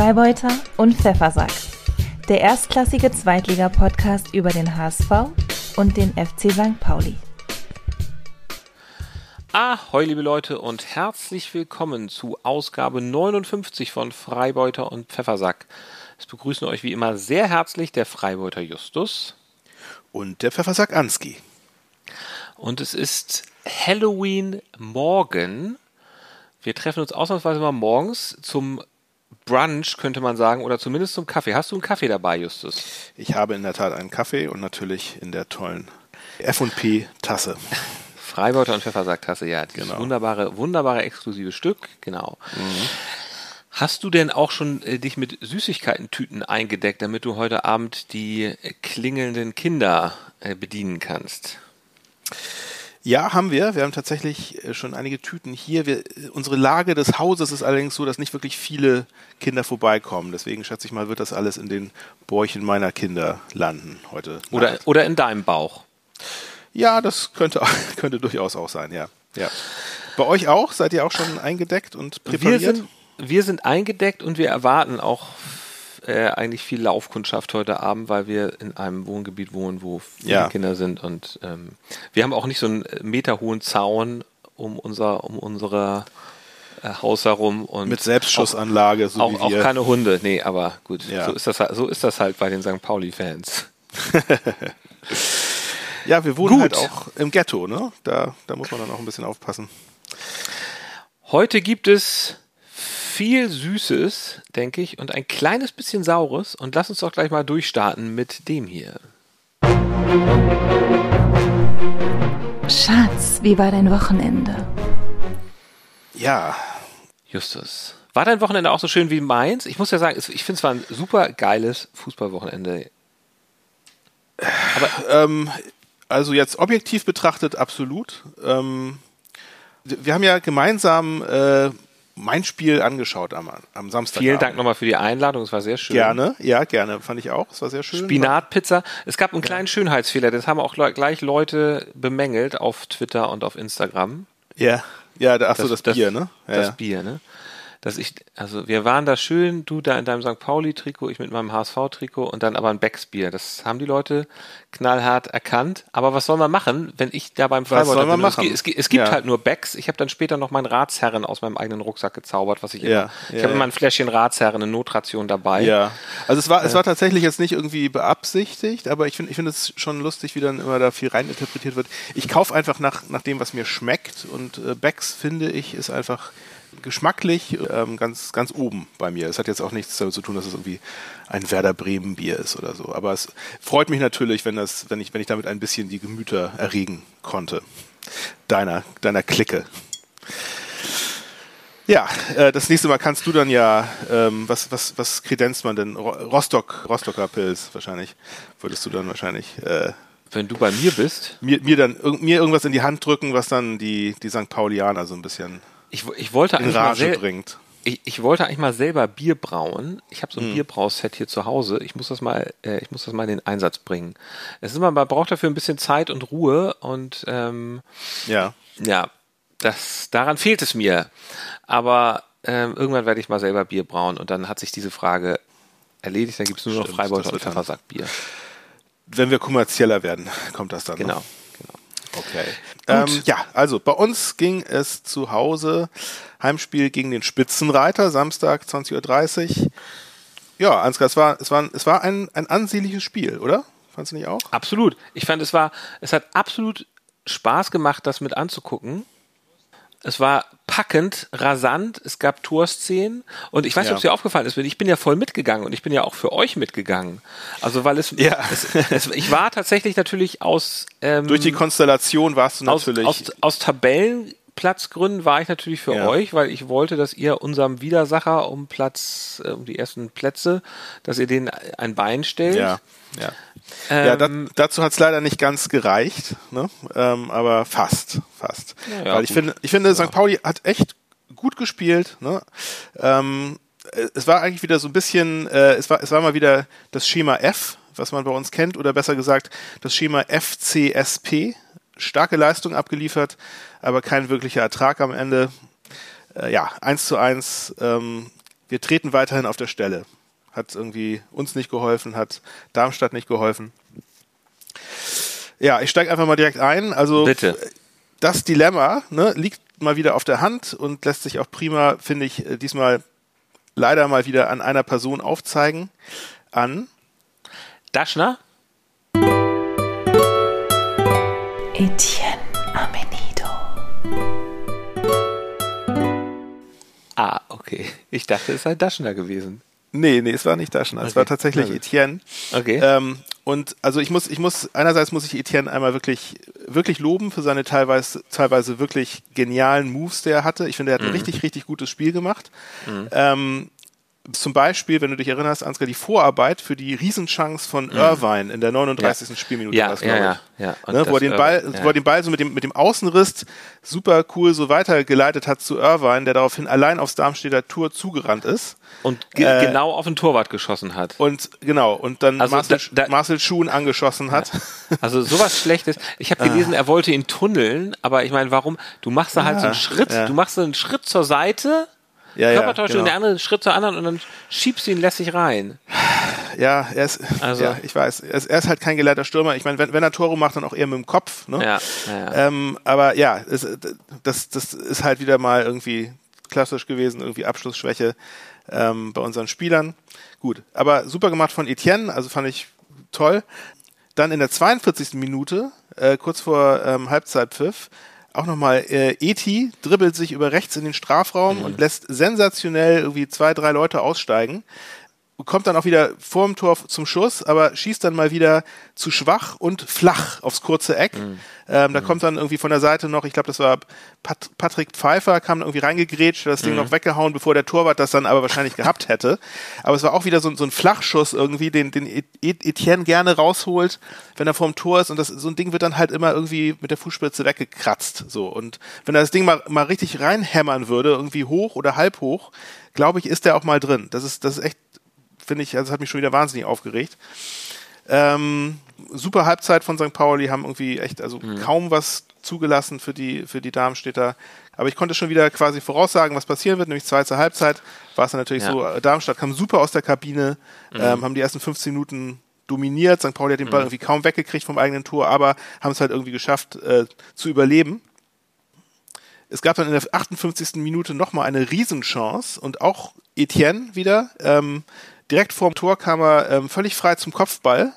Freibeuter und Pfeffersack. Der erstklassige Zweitliga-Podcast über den HSV und den FC St. Pauli. Ahoi, liebe Leute, und herzlich willkommen zu Ausgabe 59 von Freibeuter und Pfeffersack. Es begrüßen euch wie immer sehr herzlich der Freibeuter Justus und der Pfeffersack Anski. Und es ist Halloween morgen. Wir treffen uns ausnahmsweise mal morgens zum Brunch, könnte man sagen, oder zumindest zum Kaffee. Hast du einen Kaffee dabei, Justus? Ich habe in der Tat einen Kaffee und natürlich in der tollen F&P-Tasse. Freibeuter und Pfeffersack-Tasse, ja. Dieses genau. wunderbare, wunderbare exklusive Stück, genau. Mhm. Hast du denn auch schon äh, dich mit Süßigkeiten-Tüten eingedeckt, damit du heute Abend die klingelnden Kinder äh, bedienen kannst? Ja, haben wir. Wir haben tatsächlich äh, schon einige Tüten hier. Wir, unsere Lage des Hauses ist allerdings so, dass nicht wirklich viele Kinder vorbeikommen. Deswegen schätze ich mal, wird das alles in den Bäuchen meiner Kinder landen heute. Oder, oder in deinem Bauch. Ja, das könnte, könnte durchaus auch sein, ja. ja. Bei euch auch? Seid ihr auch schon eingedeckt und präpariert? Wir sind, wir sind eingedeckt und wir erwarten auch äh, eigentlich viel Laufkundschaft heute Abend, weil wir in einem Wohngebiet wohnen, wo viele ja. Kinder sind und ähm, wir haben auch nicht so einen meterhohen Zaun um unser um unsere äh, Haus herum und mit Selbstschussanlage auch, so auch, auch keine Hunde, nee, aber gut, ja. so ist das so ist das halt bei den St. Pauli Fans. ja, wir wohnen gut. halt auch im Ghetto, ne? Da da muss man dann auch ein bisschen aufpassen. Heute gibt es viel Süßes, denke ich, und ein kleines bisschen Saures. Und lass uns doch gleich mal durchstarten mit dem hier. Schatz, wie war dein Wochenende? Ja. Justus. War dein Wochenende auch so schön wie meins? Ich muss ja sagen, ich finde es war ein super geiles Fußballwochenende. Aber ähm, also jetzt objektiv betrachtet absolut. Ähm, wir haben ja gemeinsam äh, mein Spiel angeschaut am, am Samstag. Vielen Dank nochmal für die Einladung, es war sehr schön. Gerne, ja, gerne, fand ich auch, es war sehr schön. Spinatpizza. Es gab einen kleinen Schönheitsfehler, das haben auch gleich Leute bemängelt auf Twitter und auf Instagram. Ja, ja, ach so, das, das Bier, ne? Ja, das Bier, ne? Dass ich, also wir waren da schön, du da in deinem St. Pauli-Trikot, ich mit meinem HSV-Trikot und dann aber ein Becksbier. Das haben die Leute knallhart erkannt. Aber was soll man machen, wenn ich da beim Freibeuter was soll man? Machen? Es, es, es gibt ja. halt nur Becks. Ich habe dann später noch meinen Ratsherren aus meinem eigenen Rucksack gezaubert, was ich immer. Ja, ich habe immer ein Fläschchen Ratsherren, eine Notration dabei. Ja. Also es war, es war tatsächlich jetzt nicht irgendwie beabsichtigt, aber ich finde ich finde es schon lustig, wie dann immer da viel reininterpretiert wird. Ich kaufe einfach nach, nach dem, was mir schmeckt und äh, Becks, finde ich, ist einfach geschmacklich ähm, ganz, ganz oben bei mir. Es hat jetzt auch nichts damit zu tun, dass es irgendwie ein Werder Bremen Bier ist oder so. Aber es freut mich natürlich, wenn das, wenn ich, wenn ich damit ein bisschen die Gemüter erregen konnte. Deiner, deiner Clique. Ja, äh, das nächste Mal kannst du dann ja, ähm, was, was, was kredenzt man denn? Rostock, Rostocker Pilz wahrscheinlich. Würdest du dann wahrscheinlich. Äh, wenn du bei mir bist? Mir, mir dann mir irgendwas in die Hand drücken, was dann die, die St. Paulianer so ein bisschen ich, ich wollte in Rage bringt. Ich, ich, wollte eigentlich mal selber Bier brauen. Ich habe so ein hm. Bierbrauset hier zu Hause. Ich muss das mal, äh, ich muss das mal in den Einsatz bringen. Es ist immer, man braucht dafür ein bisschen Zeit und Ruhe und ähm, ja, ja, das daran fehlt es mir. Aber ähm, irgendwann werde ich mal selber Bier brauen und dann hat sich diese Frage erledigt. Dann gibt es nur noch Freibeuter und Pfeffersackbier. Wenn wir kommerzieller werden, kommt das dann. Genau. Noch. Okay. Ähm, ja, also bei uns ging es zu Hause Heimspiel gegen den Spitzenreiter, Samstag 20.30 Uhr. Ja, Ansgar, es war, es war, es war ein, ein ansehnliches Spiel, oder? Fandest du nicht auch? Absolut. Ich fand, es war, es hat absolut Spaß gemacht, das mit anzugucken. Es war packend, rasant, es gab Torszenen und ich weiß nicht, ja. ob es dir aufgefallen ist, ich bin ja voll mitgegangen und ich bin ja auch für euch mitgegangen. Also weil es, ja. es, es ich war tatsächlich natürlich aus ähm, durch die Konstellation warst du natürlich aus, aus, aus Tabellen Platzgründen war ich natürlich für ja. euch, weil ich wollte, dass ihr unserem Widersacher um Platz, äh, um die ersten Plätze, dass ihr denen ein Bein stellt. Ja, ja. Ähm, ja, dat, dazu hat es leider nicht ganz gereicht, ne? Ähm, aber fast, fast. Ja, ja, weil ich finde, ich finde, St. Pauli hat echt gut gespielt. Ne? Ähm, es war eigentlich wieder so ein bisschen, äh, es war, es war mal wieder das Schema F, was man bei uns kennt, oder besser gesagt das Schema FCSP. Starke Leistung abgeliefert, aber kein wirklicher Ertrag am Ende. Äh, ja, eins zu eins ähm, wir treten weiterhin auf der Stelle. Hat irgendwie uns nicht geholfen, hat Darmstadt nicht geholfen. Ja, ich steige einfach mal direkt ein. Also Bitte. das Dilemma ne, liegt mal wieder auf der Hand und lässt sich auch prima, finde ich, äh, diesmal leider mal wieder an einer Person aufzeigen. An Daschner? Etienne okay. Ich dachte, es sei Daschner gewesen. Nee, nee, es war nicht Daschner, es Okay. war tatsächlich. Etienne. Okay. Ähm, und also ich muss, ich muss, einerseits muss ich Etienne einmal wirklich, wirklich loben für seine teilweise, teilweise wirklich genialen Moves, die er hatte. Ich finde, er hat Mhm. ein richtig, richtig gutes Spiel gemacht. Ähm, zum Beispiel, wenn du dich erinnerst, Ansgar, die Vorarbeit für die Riesenchance von Irvine in der 39. Spielminute Mhm. Ja, war's, ja, ja, ich. ja. Und Ne, wo, er den Ball, ja. wo er den Ball so mit dem, mit dem Außenriss super cool so weitergeleitet hat zu Irvine, der daraufhin allein aufs Darmstädter Tor zugerannt ist. Und ge Äh, genau auf den Torwart geschossen hat. Und genau, und dann Also Marcel, da- da- Marcel Schuhen angeschossen hat. Also sowas Schlechtes. Ich habe gelesen, er wollte ihn tunneln, aber ich meine, warum? Du machst da halt so einen Ja, Schritt, ja. du machst so einen Schritt zur Seite, Ja, Körpertäuschung, genau. der andere Schritt zur anderen und dann schiebst du ihn lässig rein. Ja, er ist, Also- ja, ich weiß, er ist, er ist halt kein gelehrter Stürmer. Ich meine, wenn, wenn er Tore macht, dann auch eher mit dem Kopf. Ne? Ja, ja, ja. Ähm, aber ja, es, das, das ist halt wieder mal irgendwie klassisch gewesen, irgendwie Abschlussschwäche ähm, bei unseren Spielern. Gut, aber super gemacht von Etienne, also fand ich toll. Dann in der 42. Minute, äh, kurz vor ähm, Halbzeitpfiff, auch nochmal äh, Eti dribbelt sich über rechts in den Strafraum Mhm. und lässt sensationell irgendwie zwei, drei Leute aussteigen kommt dann auch wieder vorm Tor zum Schuss, aber schießt dann mal wieder zu schwach und flach aufs kurze Eck. Mhm. Ähm, da kommt dann irgendwie von der Seite noch, ich glaube, das war Pat Patrick Pfeiffer, kam irgendwie reingegrätscht, hat das Mhm. Ding noch weggehauen, bevor der Torwart das dann aber wahrscheinlich gehabt hätte. Aber es war auch wieder so, ein- so ein Flachschuss irgendwie, den, den Et- Et- Etienne gerne rausholt, wenn er vorm Tor ist und das, so ein Ding wird dann halt immer irgendwie mit der Fußspitze weggekratzt. So. Und wenn er das Ding mal, mal richtig reinhämmern würde, irgendwie hoch oder halb hoch, glaube ich, ist der auch mal drin. Das ist, das ist echt finde ich, also das hat mich schon wieder wahnsinnig aufgeregt. Ähm, super Halbzeit von St. Pauli, haben irgendwie echt also kaum was zugelassen für die, für die Darmstädter. Aber ich konnte schon wieder quasi voraussagen, was passieren wird, nämlich zwei zur Halbzeit war es dann natürlich Ja. so, äh, Darmstadt kam super aus der Kabine, ähm, haben die ersten 15 Minuten dominiert. St. Pauli hat den Ball irgendwie kaum weggekriegt vom eigenen Tor, aber haben es halt irgendwie geschafft äh, zu überleben. Es gab dann in der 58. Minute nochmal eine Riesenchance und auch Etienne wieder. Ähm, direkt vorm Tor kam er ähm, völlig frei zum Kopfball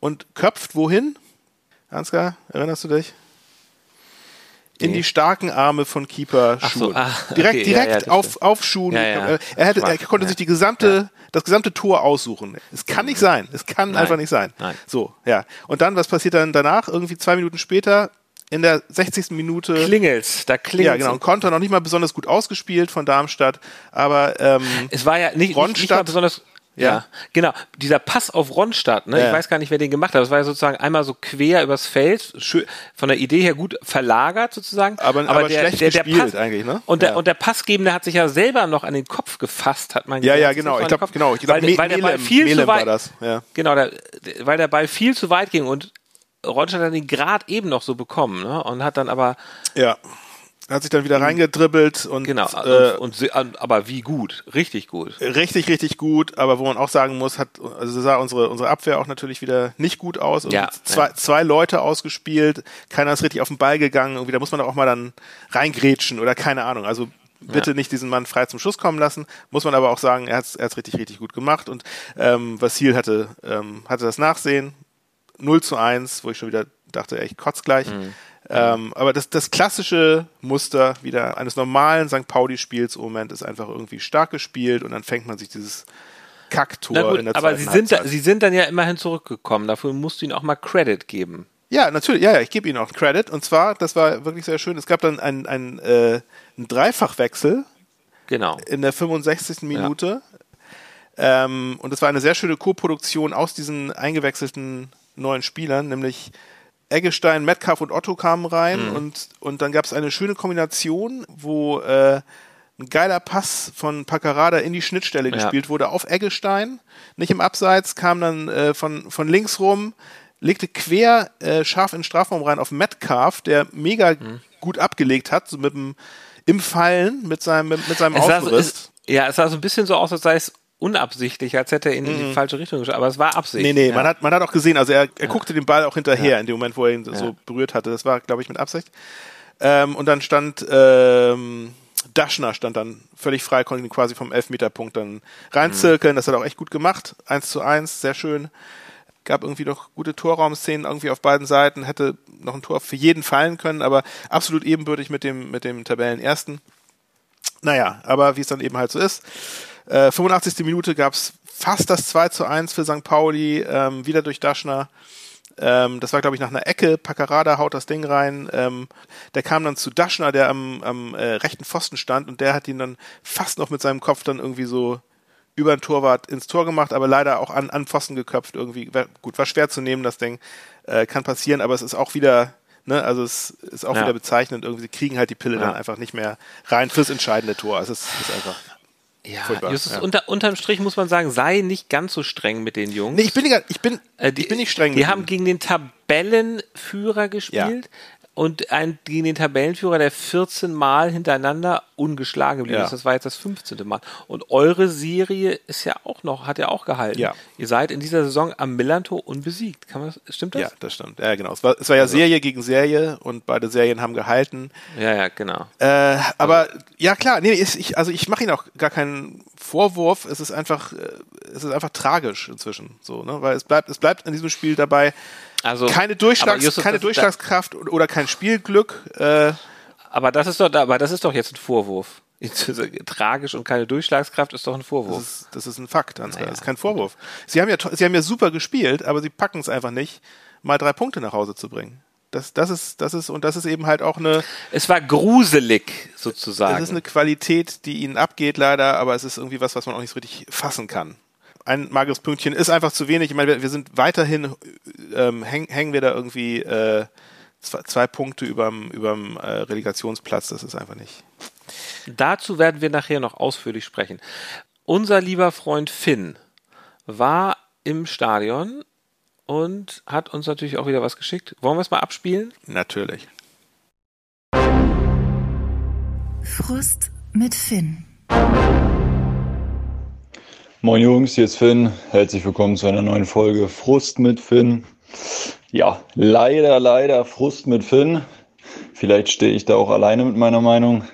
und köpft wohin? Ansgar, erinnerst du dich? In die starken Arme von Keeper Ach so, Schuhen. ah, direkt okay, direkt ja, ja, auf, auf Schuhen. Ja, ja. Er, hätte, er konnte sich die gesamte, das gesamte Tor aussuchen. Es kann nicht sein. Es kann Nein. einfach nicht sein. Nein. So, ja. Und dann, was passiert dann danach? Irgendwie zwei Minuten später, in der 60. Minute. Klingelt's, da klingelt's. Ja, genau. Und Konter noch nicht mal besonders gut ausgespielt von Darmstadt, aber ähm, Es war ja nicht, nicht, nicht mal besonders. Ja. Ja. genau. Dieser Pass auf Ronstadt, ne? Ja. ich weiß gar nicht, wer den gemacht hat. Das war ja sozusagen einmal so quer übers Feld, schön, von der Idee her gut verlagert sozusagen. Aber- aber schlecht gespielt Pass, eigentlich, ne? Und der, Ja. und der Passgebende hat sich ja selber noch an den Kopf gefasst, hat man ja, gesagt. ja, genau. Ich glaube, genau. Ich glaub, weil, weil der Ball Melem- viel zu Melem weit, war das. Ja. genau, der, weil der Ball viel zu weit ging und Ronstadt hat ihn gerade eben noch so bekommen, ne? Und hat dann aber ja. Hat sich dann wieder reingedribbelt und genau äh, und, und aber wie gut, richtig gut. richtig, richtig gut, aber wo man auch sagen muss, hat, also sah unsere, unsere Abwehr auch natürlich wieder nicht gut aus. Ja, Irgendwie zwei, ja. zwei Leute ausgespielt, keiner ist richtig auf den Ball gegangen, irgendwie, da muss man auch mal dann reingrätschen oder keine Ahnung. Also bitte Ja. nicht diesen Mann frei zum Schuss kommen lassen. Muss man aber auch sagen, er hat es richtig, richtig gut gemacht und ähm, Vasil hatte, ähm, hatte das Nachsehen. 0 zu 1, wo ich schon wieder dachte, ey, ich kotz gleich. Mhm. Ähm, aber das, das klassische Muster wieder eines normalen St. Pauli-Spiels im Moment ist einfach irgendwie stark gespielt und dann fängt man sich dieses Kacktor in der aber sie sind, da, sie sind dann ja immerhin zurückgekommen. Dafür musst du ihnen auch mal Credit geben. Ja, natürlich, ja, ja, ich gebe Ihnen auch Credit. Und zwar, das war wirklich sehr schön, es gab dann einen, einen, äh, einen Dreifachwechsel Genau. in der 65. Minute. Ähm, und es war eine sehr schöne Co-Produktion aus diesen eingewechselten neuen Spielern, nämlich Eggestein, Metcalf und Otto kamen rein und, und dann gab es eine schöne Kombination, wo äh, ein geiler Pass von Paccarada in die Schnittstelle gespielt wurde auf Eggestein, nicht im Abseits, kam dann äh, von, von links rum, legte quer äh, scharf in den Strafraum rein auf Metcalf, der mega gut abgelegt hat, so mit dem im Fallen mit seinem mit, mit seinem Es sah, Aufriss. es, Ja, es sah so ein bisschen so aus, als sei es unabsichtlich, als hätte er ihn in die mhm. falsche Richtung geschaut. Aber es war Absicht. Nee, nee, ja. man, hat, man hat auch gesehen, also er, er guckte den Ball auch hinterher ja. in dem Moment, wo er ihn so berührt hatte. Das war, glaube ich, mit Absicht. Ähm, und dann stand ähm, Daschner stand dann völlig frei, konnte ihn quasi vom Elfmeterpunkt dann reinzirkeln. Mhm. Das hat er auch echt gut gemacht. Eins zu eins, sehr schön. Gab irgendwie noch gute Torraumszenen irgendwie auf beiden Seiten. Hätte noch ein Tor für jeden fallen können, aber absolut ebenbürtig mit dem, mit dem Tabellenersten. Naja, aber wie es dann eben halt so ist. Äh, 85. Minute gab es fast das 2 zu 1 für St. Pauli, ähm, wieder durch Daschner. Ähm, das war, glaube ich, nach einer Ecke. Paccarada haut das Ding rein. Ähm, der kam dann zu Daschner, der am, am äh, rechten Pfosten stand und der hat ihn dann fast noch mit seinem Kopf dann irgendwie so über den Torwart ins Tor gemacht, aber leider auch an, an Pfosten geköpft irgendwie. War, gut, war schwer zu nehmen, das Ding. Äh, kann passieren, aber es ist auch wieder, ne, also es ist auch ja. wieder bezeichnend. Irgendwie, sie kriegen halt die Pille ja. dann einfach nicht mehr rein fürs entscheidende Tor. Also es ist, ist einfach. Ja, Furchtbar, Justus, ja. Unter, unterm Strich muss man sagen, sei nicht ganz so streng mit den Jungs. Nee, ich bin nicht, ich bin, äh, die, ich bin nicht streng. Die haben gegen den Tabellenführer gespielt. Ja und ein, gegen den Tabellenführer, der 14 Mal hintereinander ungeschlagen geblieben ja. ist. Das war jetzt das 15. Mal. Und eure Serie ist ja auch noch, hat ja auch gehalten. Ja. Ihr seid in dieser Saison am Millantor unbesiegt. Kann man, stimmt das? Ja, das stimmt. Ja, genau. Es war, es war ja also. Serie gegen Serie und beide Serien haben gehalten. Ja, ja, genau. Äh, aber also. ja, klar, nee, ich, also ich mache Ihnen auch gar keinen Vorwurf. Es ist einfach, äh, es ist einfach tragisch inzwischen, so, ne? Weil es bleibt, es bleibt in diesem Spiel dabei, also, keine, Durchschlags Justus, keine Durchschlagskraft oder kein Spielglück. Äh, aber das ist doch, aber das ist doch jetzt ein Vorwurf. Tragisch und keine Durchschlagskraft ist doch ein Vorwurf. Das ist, das ist ein Fakt, Ansgar. Naja. Das ist kein Vorwurf. Sie haben ja, sie haben ja super gespielt, aber sie packen es einfach nicht, mal drei Punkte nach Hause zu bringen. Das, das ist, das ist, und das ist eben halt auch eine. Es war gruselig, sozusagen. Es ist eine Qualität, die ihnen abgeht, leider, aber es ist irgendwie was, was man auch nicht so richtig fassen kann ein mageres Pünktchen ist einfach zu wenig. Ich meine, wir, wir sind weiterhin, ähm, häng, hängen wir da irgendwie äh, zwei, zwei Punkte überm, überm äh, Relegationsplatz. Das ist einfach nicht. Dazu werden wir nachher noch ausführlich sprechen. Unser lieber Freund Finn war im Stadion und hat uns natürlich auch wieder was geschickt. Wollen wir es mal abspielen? Natürlich. Frust mit Finn. Moin Jungs, hier ist Finn. Herzlich willkommen zu einer neuen Folge Frust mit Finn. Ja, leider, leider Frust mit Finn. Vielleicht stehe ich da auch alleine mit meiner Meinung.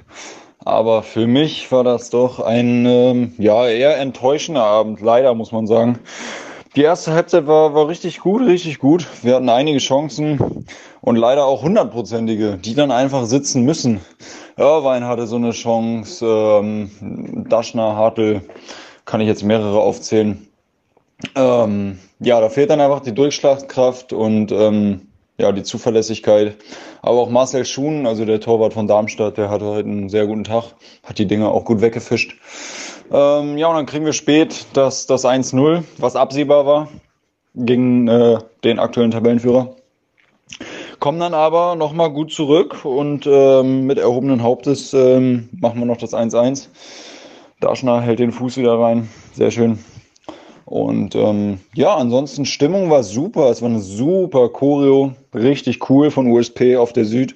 Aber für mich war das doch ein ähm, ja, eher enttäuschender Abend, leider muss man sagen. Die erste Halbzeit war, war richtig gut, richtig gut. Wir hatten einige Chancen und leider auch hundertprozentige, die dann einfach sitzen müssen. Irvine hatte so eine Chance, ähm, Daschner, Hartl kann ich jetzt mehrere aufzählen. Ähm, ja, da fehlt dann einfach die Durchschlagskraft und ähm, ja, die Zuverlässigkeit. Aber auch Marcel Schuhn, also der Torwart von Darmstadt, der hatte heute einen sehr guten Tag, hat die Dinge auch gut weggefischt. Ähm, ja, und dann kriegen wir spät das, das 1-0, was absehbar war gegen äh, den aktuellen Tabellenführer. Kommen dann aber nochmal gut zurück und ähm, mit erhobenen Hauptes ähm, machen wir noch das 1-1. Daschner hält den Fuß wieder rein. Sehr schön. Und ähm, ja, ansonsten Stimmung war super. Es war eine super Choreo. Richtig cool von USP auf der Süd.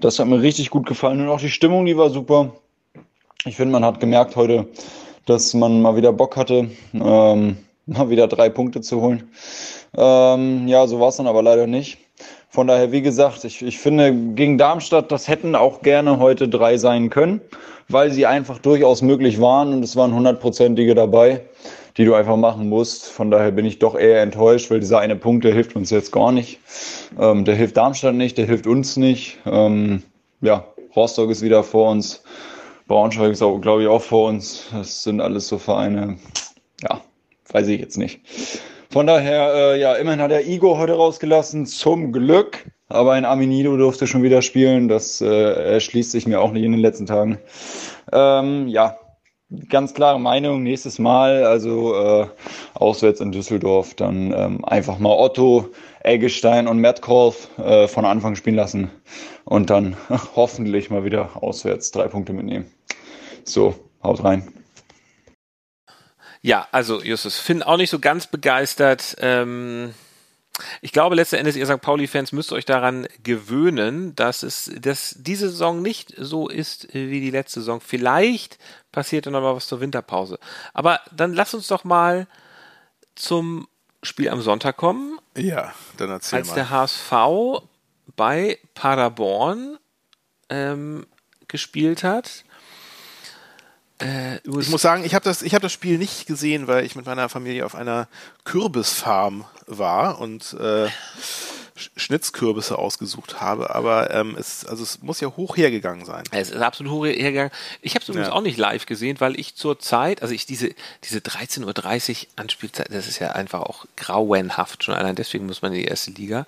Das hat mir richtig gut gefallen. Und auch die Stimmung, die war super. Ich finde, man hat gemerkt heute, dass man mal wieder Bock hatte, ähm, mal wieder drei Punkte zu holen. Ähm, ja, so war es dann aber leider nicht. Von daher, wie gesagt, ich, ich finde, gegen Darmstadt, das hätten auch gerne heute drei sein können weil sie einfach durchaus möglich waren und es waren hundertprozentige dabei, die du einfach machen musst. Von daher bin ich doch eher enttäuscht, weil dieser eine Punkt, der hilft uns jetzt gar nicht. Ähm, der hilft Darmstadt nicht, der hilft uns nicht. Ähm, ja, Rostock ist wieder vor uns. Braunschweig ist auch, glaube ich, auch vor uns. Das sind alles so Vereine. Ja, weiß ich jetzt nicht. Von daher, äh, ja, immerhin hat er Igor heute rausgelassen, zum Glück. Aber ein Aminido durfte schon wieder spielen. Das äh, erschließt sich mir auch nicht in den letzten Tagen. Ähm, ja, ganz klare Meinung. Nächstes Mal, also äh, auswärts in Düsseldorf, dann ähm, einfach mal Otto, Eggestein und Metcalf äh, von Anfang spielen lassen und dann hoffentlich mal wieder auswärts drei Punkte mitnehmen. So, haut rein. Ja, also Justus, Finn auch nicht so ganz begeistert. Ähm ich glaube letzten Endes, ihr St. Pauli-Fans müsst euch daran gewöhnen, dass es, dass diese Saison nicht so ist wie die letzte Saison. Vielleicht passiert dann aber was zur Winterpause. Aber dann lass uns doch mal zum Spiel am Sonntag kommen. Ja, dann erzähl als mal. der HSV bei Paderborn ähm, gespielt hat. Äh, ich muss sagen, ich habe das, hab das Spiel nicht gesehen, weil ich mit meiner Familie auf einer Kürbisfarm war und äh, Schnitzkürbisse ausgesucht habe, aber ähm, es, also es muss ja hoch hergegangen sein. Es ist absolut hoch hergegangen. Ich habe es übrigens ja. auch nicht live gesehen, weil ich zur Zeit, also ich diese, diese 13.30 Uhr Anspielzeit, das ist ja einfach auch grauenhaft, schon allein deswegen muss man in die erste Liga.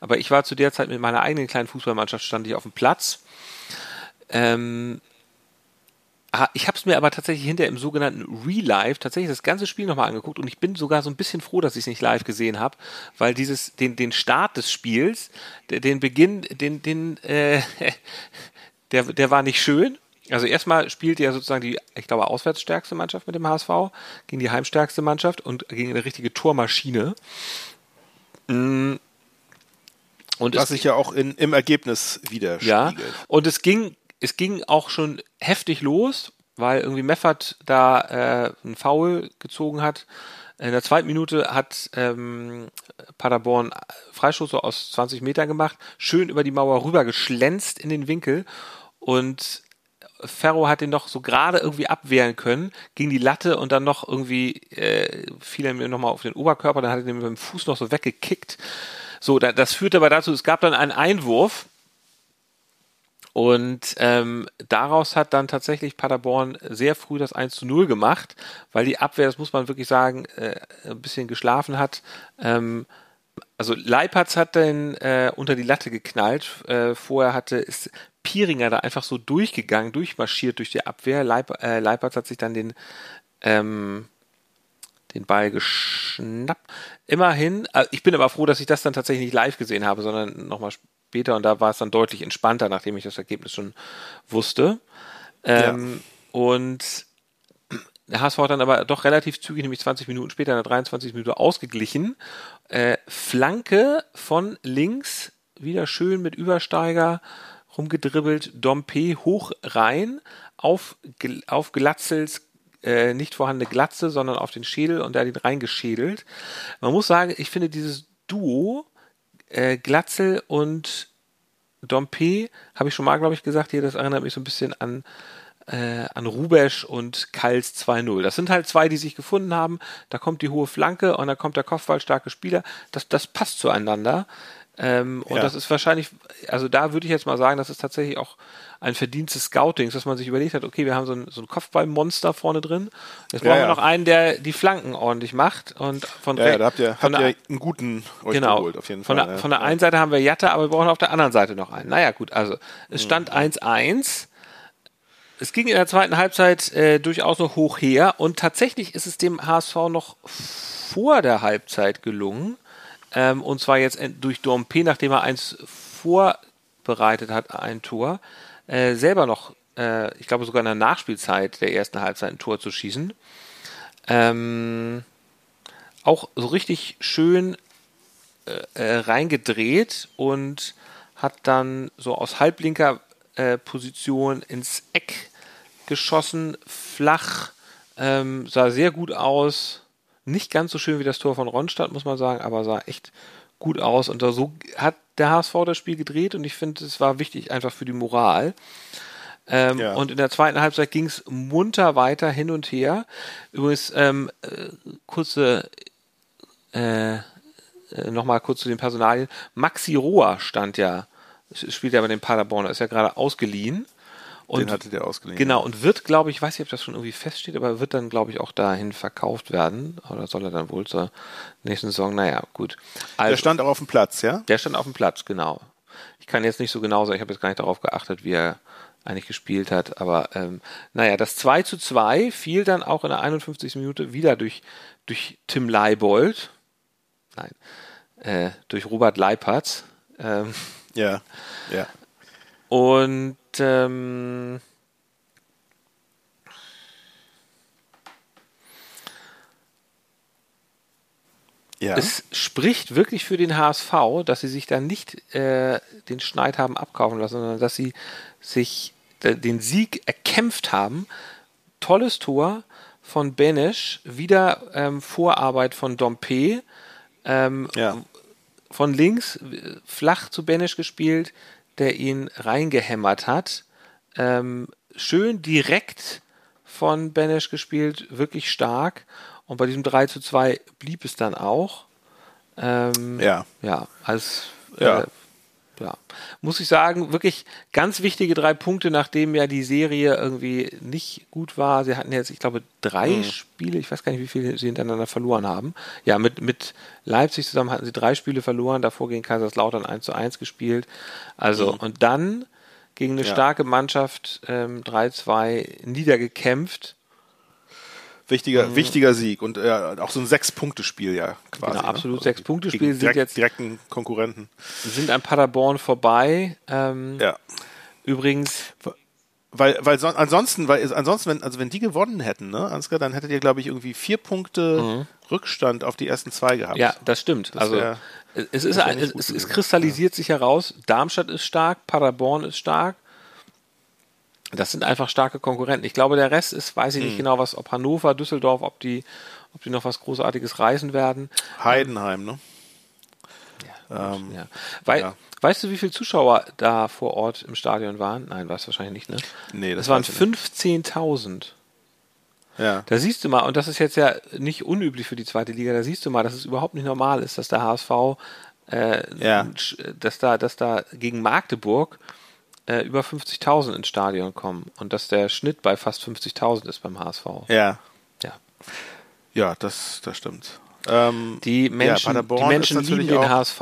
Aber ich war zu der Zeit mit meiner eigenen kleinen Fußballmannschaft, stand ich auf dem Platz. Ähm, ich habe es mir aber tatsächlich hinter im sogenannten Relive tatsächlich das ganze Spiel nochmal angeguckt und ich bin sogar so ein bisschen froh, dass ich es nicht live gesehen habe, weil dieses den den Start des Spiels, den Beginn, den den äh, der der war nicht schön. Also erstmal spielte ja sozusagen die, ich glaube, auswärtsstärkste Mannschaft mit dem HSV gegen die heimstärkste Mannschaft und gegen eine richtige Tormaschine. Mm. Und Was sich ja auch in, im Ergebnis widerspiegelt. Ja, und es ging es ging auch schon heftig los, weil irgendwie Meffert da äh, einen Foul gezogen hat. In der zweiten Minute hat ähm, Paderborn Freistoß so aus 20 Metern gemacht, schön über die Mauer rüber geschlänzt in den Winkel und Ferro hat den noch so gerade irgendwie abwehren können gegen die Latte und dann noch irgendwie äh, fiel er mir nochmal auf den Oberkörper, dann hat er den mit dem Fuß noch so weggekickt. So, da, das führte aber dazu, es gab dann einen Einwurf und ähm, daraus hat dann tatsächlich Paderborn sehr früh das 1 zu 0 gemacht, weil die Abwehr, das muss man wirklich sagen, äh, ein bisschen geschlafen hat. Ähm, also Leipertz hat dann äh, unter die Latte geknallt. Äh, vorher hatte ist Pieringer da einfach so durchgegangen, durchmarschiert durch die Abwehr. Leip, äh, Leipertz hat sich dann den ähm, den Ball geschnappt. Immerhin, äh, ich bin aber froh, dass ich das dann tatsächlich nicht live gesehen habe, sondern nochmal später und da war es dann deutlich entspannter, nachdem ich das Ergebnis schon wusste. Ähm, ja. Und der HSV hat dann aber doch relativ zügig, nämlich 20 Minuten später, in der 23 Minute ausgeglichen. Äh, Flanke von links, wieder schön mit Übersteiger rumgedribbelt, Dompe hoch rein, auf, auf Glatzels äh, nicht vorhandene Glatze, sondern auf den Schädel und er hat ihn reingeschädelt. Man muss sagen, ich finde dieses Duo äh, Glatzel und Dompe, habe ich schon mal, glaube ich, gesagt, hier, das erinnert mich so ein bisschen an, äh, an Rubesch und Kals 2-0. Das sind halt zwei, die sich gefunden haben. Da kommt die hohe Flanke und da kommt der kopfballstarke Spieler. Das, das passt zueinander. Ähm, ja. Und das ist wahrscheinlich, also da würde ich jetzt mal sagen, das ist tatsächlich auch ein Verdienst des Scoutings, dass man sich überlegt hat, okay, wir haben so ein, so ein Kopfballmonster vorne drin. Jetzt brauchen ja, ja. wir noch einen, der die Flanken ordentlich macht. Und von ja, da habt ihr, habt ihr einen guten euch genau, geholt, auf jeden Fall. Von der, von der einen Seite haben wir Jatta, aber wir brauchen auf der anderen Seite noch einen. Naja, gut, also es stand 1-1. Mhm. Es ging in der zweiten Halbzeit äh, durchaus noch hoch her und tatsächlich ist es dem HSV noch vor der Halbzeit gelungen, ähm, und zwar jetzt durch Dompe, nachdem er eins vorbereitet hat, ein Tor, äh, selber noch, äh, ich glaube sogar in der Nachspielzeit der ersten Halbzeit ein Tor zu schießen. Ähm, auch so richtig schön äh, äh reingedreht und hat dann so aus halblinker äh, Position ins Eck geschossen, flach, ähm, sah sehr gut aus. Nicht ganz so schön wie das Tor von Ronstadt, muss man sagen, aber sah echt gut aus. Und da so hat der HSV das Spiel gedreht und ich finde, es war wichtig einfach für die Moral. Ähm, ja. Und in der zweiten Halbzeit ging es munter weiter hin und her. Übrigens, ähm, äh, kurze, äh, äh, nochmal kurz zu den Personalien. Maxi Rohr stand ja, spielt ja bei den Paderborner, ist ja gerade ausgeliehen. Und, Den hatte der ausgeliehen. Genau, und wird, glaube ich, ich weiß nicht, ob das schon irgendwie feststeht, aber wird dann, glaube ich, auch dahin verkauft werden. Oder soll er dann wohl zur nächsten Saison? Naja, gut. Also, der stand auch auf dem Platz, ja? Der stand auf dem Platz, genau. Ich kann jetzt nicht so genau sagen, ich habe jetzt gar nicht darauf geachtet, wie er eigentlich gespielt hat. Aber ähm, naja, das 2 zu 2 fiel dann auch in der 51. Minute wieder durch, durch Tim Leibold. Nein, äh, durch Robert Leipertz. Ähm, ja, ja. Und ähm, ja. es spricht wirklich für den HSV, dass sie sich da nicht äh, den Schneid haben abkaufen lassen, sondern dass sie sich den Sieg erkämpft haben. Tolles Tor von Benesch, wieder ähm, Vorarbeit von Dompe. Ähm, ja. Von links flach zu Benesch gespielt, der ihn reingehämmert hat. Ähm, schön direkt von Benesch gespielt, wirklich stark. Und bei diesem 3 zu 2 blieb es dann auch. Ähm, ja. Ja, als äh, ja muss ich sagen, wirklich ganz wichtige drei Punkte, nachdem ja die Serie irgendwie nicht gut war. Sie hatten jetzt, ich glaube, drei mhm. Spiele, ich weiß gar nicht, wie viele sie hintereinander verloren haben. Ja, mit, mit Leipzig zusammen hatten sie drei Spiele verloren, davor gegen Kaiserslautern 1 zu 1 gespielt. Also, mhm. und dann gegen eine ja. starke Mannschaft ähm, 3-2 niedergekämpft Wichtiger, mhm. wichtiger Sieg und äh, auch so ein Sechs-Punkte-Spiel ja quasi. Genau, absolut ne? Sechs-Punkte-Spiel sind jetzt direkten Konkurrenten. Sind an Paderborn vorbei. Ähm, ja. Übrigens. Weil, weil so, ansonsten, weil ansonsten, wenn, also wenn die gewonnen hätten, ne, Ansgar, dann hättet ihr, glaube ich, irgendwie vier Punkte mhm. Rückstand auf die ersten zwei gehabt. Ja, das stimmt. Das also wär, es ist ein, es, es, kristallisiert ja. sich heraus, Darmstadt ist stark, Paderborn ist stark. Das sind einfach starke Konkurrenten. Ich glaube, der Rest ist, weiß ich nicht hm. genau, was, ob Hannover, Düsseldorf, ob die, ob die noch was Großartiges reißen werden. Heidenheim, ne? Ja, ähm, ja. Weil, ja. Weißt du, wie viele Zuschauer da vor Ort im Stadion waren? Nein, war es wahrscheinlich nicht, ne? Nee, das, das waren 15.000. Ja. Da siehst du mal, und das ist jetzt ja nicht unüblich für die zweite Liga, da siehst du mal, dass es überhaupt nicht normal ist, dass der HSV, äh, ja. dass da, dass da gegen Magdeburg äh, über 50.000 ins Stadion kommen und dass der Schnitt bei fast 50.000 ist beim HSV. Ja. Ja. Ja, das, das stimmt. Ähm, die Menschen, ja, die Menschen lieben den auch, HSV.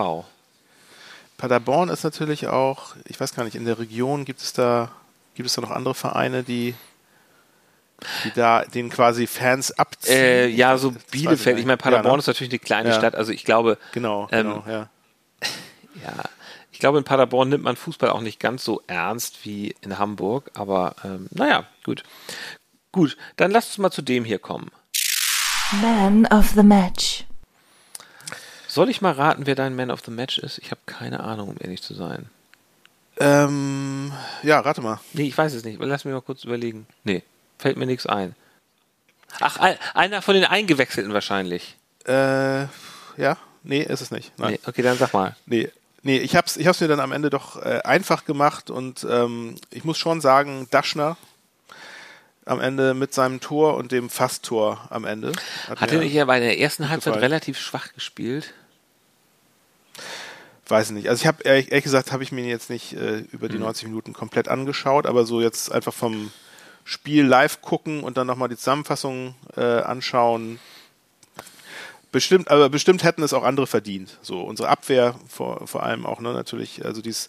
Paderborn ist natürlich auch, ich weiß gar nicht, in der Region gibt es da, gibt es da noch andere Vereine, die die da den quasi Fans abziehen. Äh, ja, so Bielefeld. Ich, meine, Paderborn ja, ne? ist natürlich eine kleine ja. Stadt. Also ich glaube. Genau, genau, ähm, ja. Ja, ich glaube, in Paderborn nimmt man Fußball auch nicht ganz so ernst wie in Hamburg, aber ähm, naja, gut. Gut, dann lasst uns mal zu dem hier kommen. Man of the Match. Soll ich mal raten, wer dein Man of the Match ist? Ich habe keine Ahnung, um ehrlich zu sein. Ähm, ja, rate mal. Nee, ich weiß es nicht. Lass mich mal kurz überlegen. Nee, fällt mir nichts ein. Ach, einer von den Eingewechselten wahrscheinlich. Äh, ja. Nee, ist es nicht. Nein. Nee, okay, dann sag mal. Nee, Nee, ich hab's, ich hab's mir dann am Ende doch äh, einfach gemacht und ähm, ich muss schon sagen, Daschner am Ende mit seinem Tor und dem Fasttor am Ende. Hat, hat er nicht aber in der ersten Halbzeit gefallen. relativ schwach gespielt? Weiß ich nicht. Also ich habe ehrlich, ehrlich, gesagt, habe ich mir jetzt nicht äh, über die hm. 90 Minuten komplett angeschaut, aber so jetzt einfach vom Spiel live gucken und dann nochmal die Zusammenfassung äh, anschauen, Bestimmt, aber bestimmt hätten es auch andere verdient. So unsere Abwehr vor, vor allem auch ne, natürlich. Also dies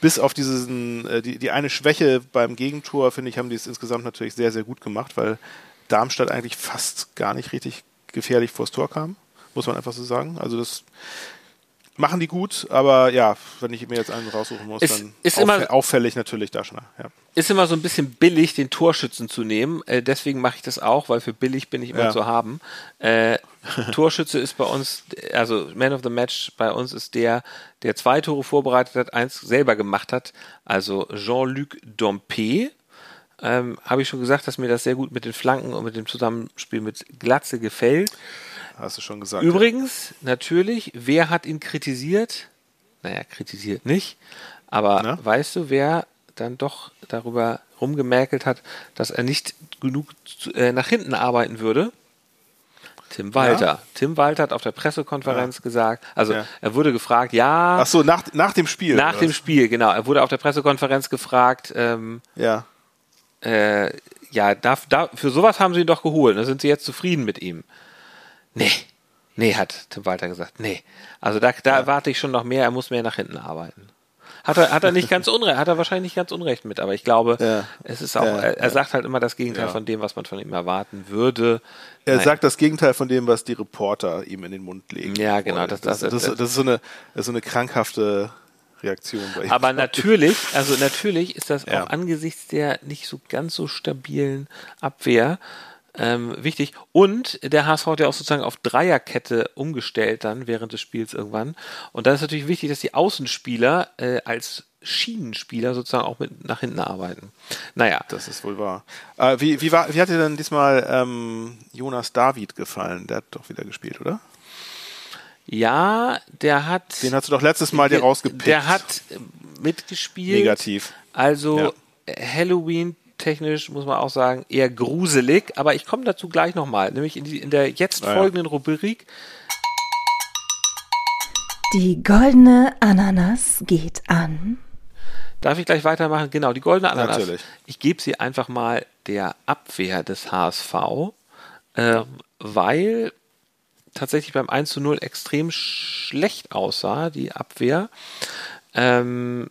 bis auf diesen äh, die, die eine Schwäche beim Gegentor finde ich haben die es insgesamt natürlich sehr sehr gut gemacht, weil Darmstadt eigentlich fast gar nicht richtig gefährlich vors Tor kam, muss man einfach so sagen. Also das machen die gut, aber ja, wenn ich mir jetzt einen raussuchen muss, ist, dann ist immer, auffällig natürlich Daschner. Ja. Ist immer so ein bisschen billig, den Torschützen zu nehmen. Äh, deswegen mache ich das auch, weil für billig bin ich immer ja. zu haben. Äh, Torschütze ist bei uns, also Man of the Match bei uns ist der, der zwei Tore vorbereitet hat, eins selber gemacht hat. Also Jean-Luc Dompe. Ähm, Habe ich schon gesagt, dass mir das sehr gut mit den Flanken und mit dem Zusammenspiel mit Glatze gefällt hast du schon gesagt. Übrigens, ja. natürlich, wer hat ihn kritisiert? Naja, kritisiert nicht. Aber Na? weißt du, wer dann doch darüber rumgemerkelt hat, dass er nicht genug äh, nach hinten arbeiten würde? Tim Walter. Ja? Tim Walter hat auf der Pressekonferenz ja. gesagt, also ja. er wurde gefragt, ja. Ach so, nach, nach dem Spiel. Nach dem Spiel, genau. Er wurde auf der Pressekonferenz gefragt, ähm, ja. Äh, ja, da, da, für sowas haben sie ihn doch geholt. Da sind sie jetzt zufrieden mit ihm. Nee, nee, hat Tim Walter gesagt. Nee. Also da, da ja. erwarte ich schon noch mehr, er muss mehr nach hinten arbeiten. Hat er, hat er nicht ganz unrecht, hat er wahrscheinlich nicht ganz unrecht mit, aber ich glaube, ja. es ist auch, ja, er, er sagt halt immer das Gegenteil von dem, was man von ihm erwarten würde. Er Nein. sagt das Gegenteil von dem, was die Reporter ihm in den Mund legen. Ja, genau. Das, das, das, das, ist so eine, das ist so eine krankhafte Reaktion bei ihm. Aber natürlich, also natürlich ist das auch angesichts der nicht so ganz so stabilen Abwehr Ähm, wichtig. Und der HSV hat ja auch sozusagen auf Dreierkette umgestellt dann während des Spiels irgendwann. Und dann ist natürlich wichtig, dass die Außenspieler äh, als Schienenspieler sozusagen auch mit nach hinten arbeiten. Naja. Das ist wohl wahr. Äh, wie, wie, war, wie hat dir denn diesmal ähm, Jonas David gefallen? Der hat doch wieder gespielt, oder? Ja, der hat. Den hast du doch letztes Mal dir rausgepickt. Der hat mitgespielt. Negativ. Also ja. Halloween technisch muss man auch sagen eher gruselig, aber ich komme dazu gleich nochmal, nämlich in, die, in der jetzt ah, folgenden. Rubrik. Die goldene Ananas geht an. Darf ich gleich weitermachen? Genau, die goldene Ananas. Natürlich. Ich gebe sie einfach mal der Abwehr des HSV, äh, weil tatsächlich beim 1 zu 0 extrem schlecht aussah, die Abwehr. Ähm,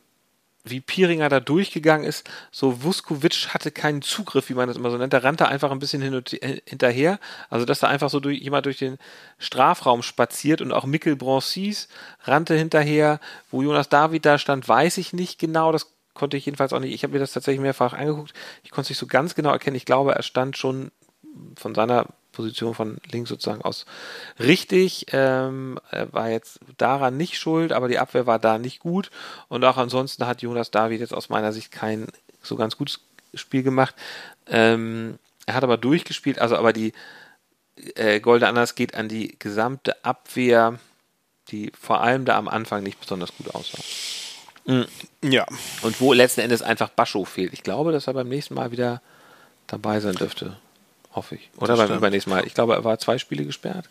wie Piringer da durchgegangen ist, so Vuskovic hatte keinen Zugriff, wie man das immer so nennt. Der rannte einfach ein bisschen hin und hinterher. Also, dass da einfach so durch, jemand durch den Strafraum spaziert und auch Mikkel Broncis rannte hinterher. Wo Jonas David da stand, weiß ich nicht genau. Das konnte ich jedenfalls auch nicht. Ich habe mir das tatsächlich mehrfach angeguckt. Ich konnte es nicht so ganz genau erkennen. Ich glaube, er stand schon von seiner Position von links sozusagen aus richtig. Ähm, er war jetzt daran nicht schuld, aber die Abwehr war da nicht gut. Und auch ansonsten hat Jonas David jetzt aus meiner Sicht kein so ganz gutes Spiel gemacht. Ähm, er hat aber durchgespielt, also aber die äh, Golde Anders geht an die gesamte Abwehr, die vor allem da am Anfang nicht besonders gut aussah. Mhm. Ja. Und wo letzten Endes einfach Bascho fehlt. Ich glaube, dass er beim nächsten Mal wieder dabei sein dürfte. Hoffe ich. Oder beim übernächsten Mal. Ich glaube, er war zwei Spiele gesperrt.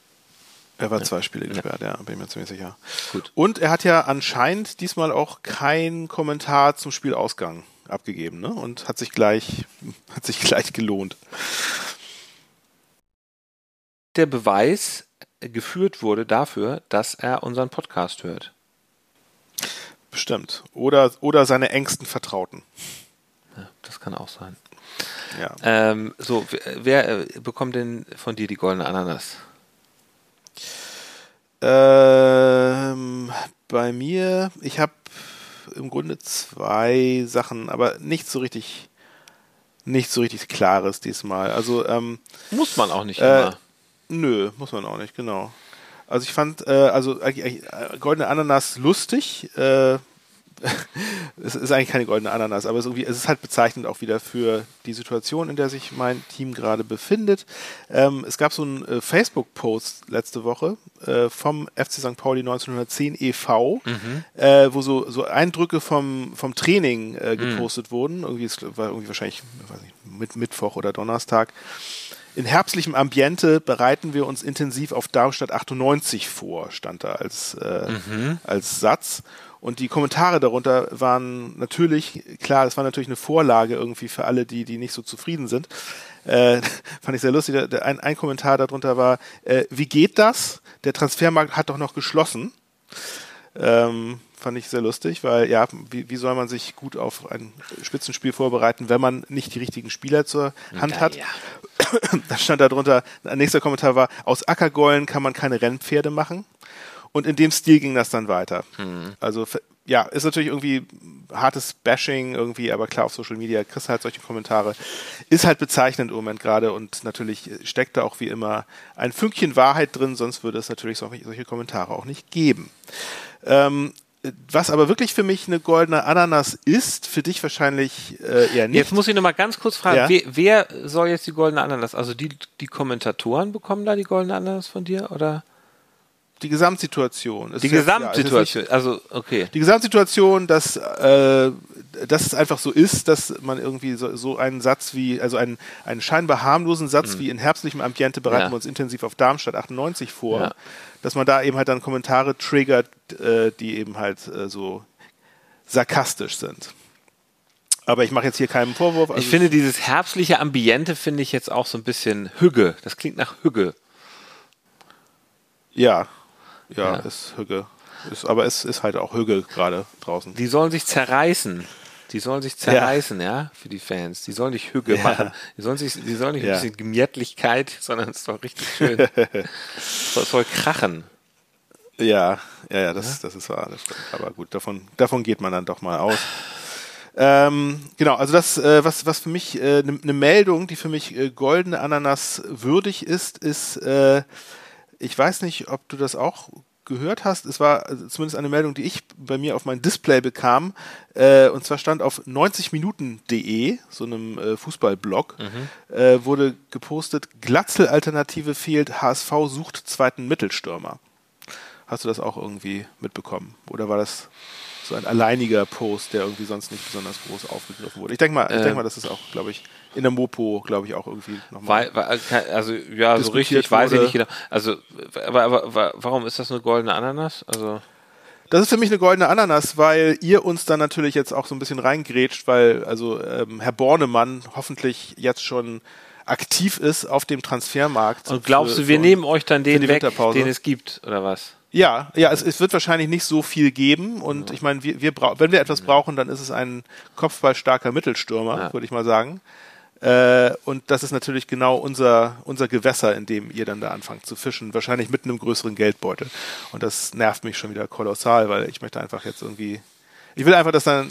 Er war ja. zwei Spiele gesperrt, ja. ja, bin ich mir ziemlich sicher. Gut. Und er hat ja anscheinend diesmal auch keinen Kommentar zum Spielausgang abgegeben, ne? Und hat sich gleich, hat sich gleich gelohnt. Der Beweis geführt wurde dafür, dass er unseren Podcast hört. Bestimmt. Oder, oder seine engsten Vertrauten. Ja, das kann auch sein. Ja. Ähm, so, wer äh, bekommt denn von dir die goldene Ananas? Ähm, bei mir, ich habe im Grunde zwei Sachen, aber nicht so richtig, nicht so richtig Klares diesmal. Also ähm, muss man auch nicht äh, immer. Nö, muss man auch nicht, genau. Also ich fand äh, also äh, goldene Ananas lustig. Äh, es ist eigentlich keine goldene Ananas, aber es ist, es ist, halt bezeichnend auch wieder für die Situation, in der sich mein Team gerade befindet. Ähm, es gab so einen äh, Facebook-Post letzte Woche äh, vom FC St. Pauli 1910 e.V., mhm. äh, wo so, so Eindrücke vom, vom Training äh, mhm. gepostet mhm. wurden. Irgendwie, es war irgendwie wahrscheinlich nicht, mit Mittwoch oder Donnerstag. In herbstlichem Ambiente bereiten wir uns intensiv auf Darmstadt 98 vor, stand da als, äh, mhm. als Satz. Und die Kommentare darunter waren natürlich, klar, das war natürlich eine Vorlage irgendwie für alle, die, die nicht so zufrieden sind. Äh, fand ich sehr lustig. Ein, ein Kommentar darunter war, äh, wie geht das? Der Transfermarkt hat doch noch geschlossen. Ähm, fand ich sehr lustig, weil ja, wie, wie soll man sich gut auf ein Spitzenspiel vorbereiten, wenn man nicht die richtigen Spieler zur Hand ja, hat? Ja. da stand da drunter, ein nächster Kommentar war, aus Ackergollen kann man keine Rennpferde machen. Und in dem Stil ging das dann weiter. Mhm. Also ja, ist natürlich irgendwie hartes Bashing irgendwie, aber klar, auf Social Media kriegst du halt solche Kommentare. Ist halt bezeichnend im Moment gerade und natürlich steckt da auch wie immer ein Fünkchen Wahrheit drin, sonst würde es natürlich solche, solche Kommentare auch nicht geben. Ähm, was aber wirklich für mich eine goldene Ananas ist, für dich wahrscheinlich äh, eher nicht. Jetzt muss ich nochmal ganz kurz fragen, ja? wer, wer, soll jetzt die goldene Ananas? Also die, die Kommentatoren bekommen da die goldene Ananas von dir oder? Die Gesamtsituation. die Gesamtsituation, ja, also okay. Die Gesamtsituation, dass, äh, dass es einfach so ist, dass man irgendwie so, so einen Satz wie, also einen, einen scheinbar harmlosen Satz mhm. wie in herbstlichem Ambiente bereiten ja. wir uns intensiv auf Darmstadt 98 vor, ja. dass man da eben halt dann Kommentare triggert, äh, die eben halt äh, so sarkastisch sind. Aber ich mache jetzt hier keinen Vorwurf. Also ich finde dieses herbstliche Ambiente finde ich jetzt auch so ein bisschen Hügge. Das klingt nach Hügge. Ja, ja, ja. ist Hügge. Ist, aber es ist halt auch Hügge gerade draußen. Die sollen sich zerreißen. Die sollen sich zerreißen, ja, ja für die Fans. Die sollen nicht Hügge ja. machen. Die sollen, sich, die sollen nicht ein bisschen Gemütlichkeit, sondern es soll richtig schön. es soll, soll krachen. Ja, ja, ja, das, das ist wahr. Das Aber gut, davon, davon geht man dann doch mal aus. Ähm, genau, also das, äh, was, was für mich eine äh, ne, ne Meldung, die für mich äh, goldene Ananas würdig ist, ist, äh, ich weiß nicht, ob du das auch gehört hast, es war also zumindest eine Meldung, die ich bei mir auf mein Display bekam, äh, und zwar stand auf 90minuten.de, so einem äh, Fußballblog, mhm. äh, wurde gepostet, Glatzel-Alternative fehlt, HSV sucht zweiten Mittelstürmer. Hast du das auch irgendwie mitbekommen? Oder war das so ein alleiniger Post, der irgendwie sonst nicht besonders groß aufgegriffen wurde? Ich denke mal, ich denke mal, das ist auch, glaube ich, in der Mopo, glaube ich, auch irgendwie nochmal. Also, ja, so richtig weiß ich nicht genau. Also, aber, aber, warum ist das eine goldene Ananas? Also. Das ist für mich eine goldene Ananas, weil ihr uns dann natürlich jetzt auch so ein bisschen reingrätscht, weil also ähm, Herr Bornemann hoffentlich jetzt schon aktiv ist auf dem Transfermarkt. Und glaubst für, du, wir nehmen euch dann den weg, den es gibt, oder was? Ja, ja, es, es wird wahrscheinlich nicht so viel geben und ja. ich meine, wir, wir wenn wir etwas brauchen, dann ist es ein kopfballstarker Mittelstürmer, ja. würde ich mal sagen. Äh, und das ist natürlich genau unser, unser Gewässer, in dem ihr dann da anfangt zu fischen. Wahrscheinlich mit einem größeren Geldbeutel. Und das nervt mich schon wieder kolossal, weil ich möchte einfach jetzt irgendwie. Ich will einfach, dass dann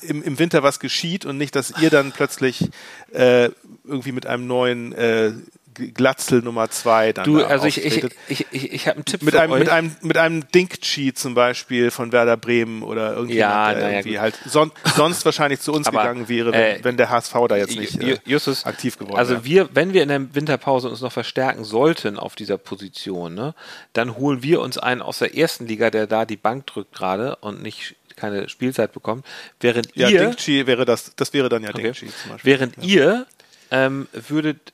im, im Winter was geschieht und nicht, dass ihr dann plötzlich äh, irgendwie mit einem neuen äh, Glatzel Nummer zwei dann Du, also ich, ich, ich, ich, ich habe einen Tipp mit für einem, euch. Mit einem, mit einem Dinkchi zum Beispiel von Werder Bremen oder irgendwie, ja, der irgendwie halt son, sonst wahrscheinlich zu uns Aber, gegangen wäre, wenn, äh, wenn, der HSV da jetzt nicht äh, Justus, aktiv geworden also wäre. Also wir, wenn wir in der Winterpause uns noch verstärken sollten auf dieser Position, ne, dann holen wir uns einen aus der ersten Liga, der da die Bank drückt gerade und nicht keine Spielzeit bekommt, während ja, ihr Dinkchi wäre das, das wäre dann ja okay. Dinkchi zum Beispiel. Während ja. ihr ähm, würdet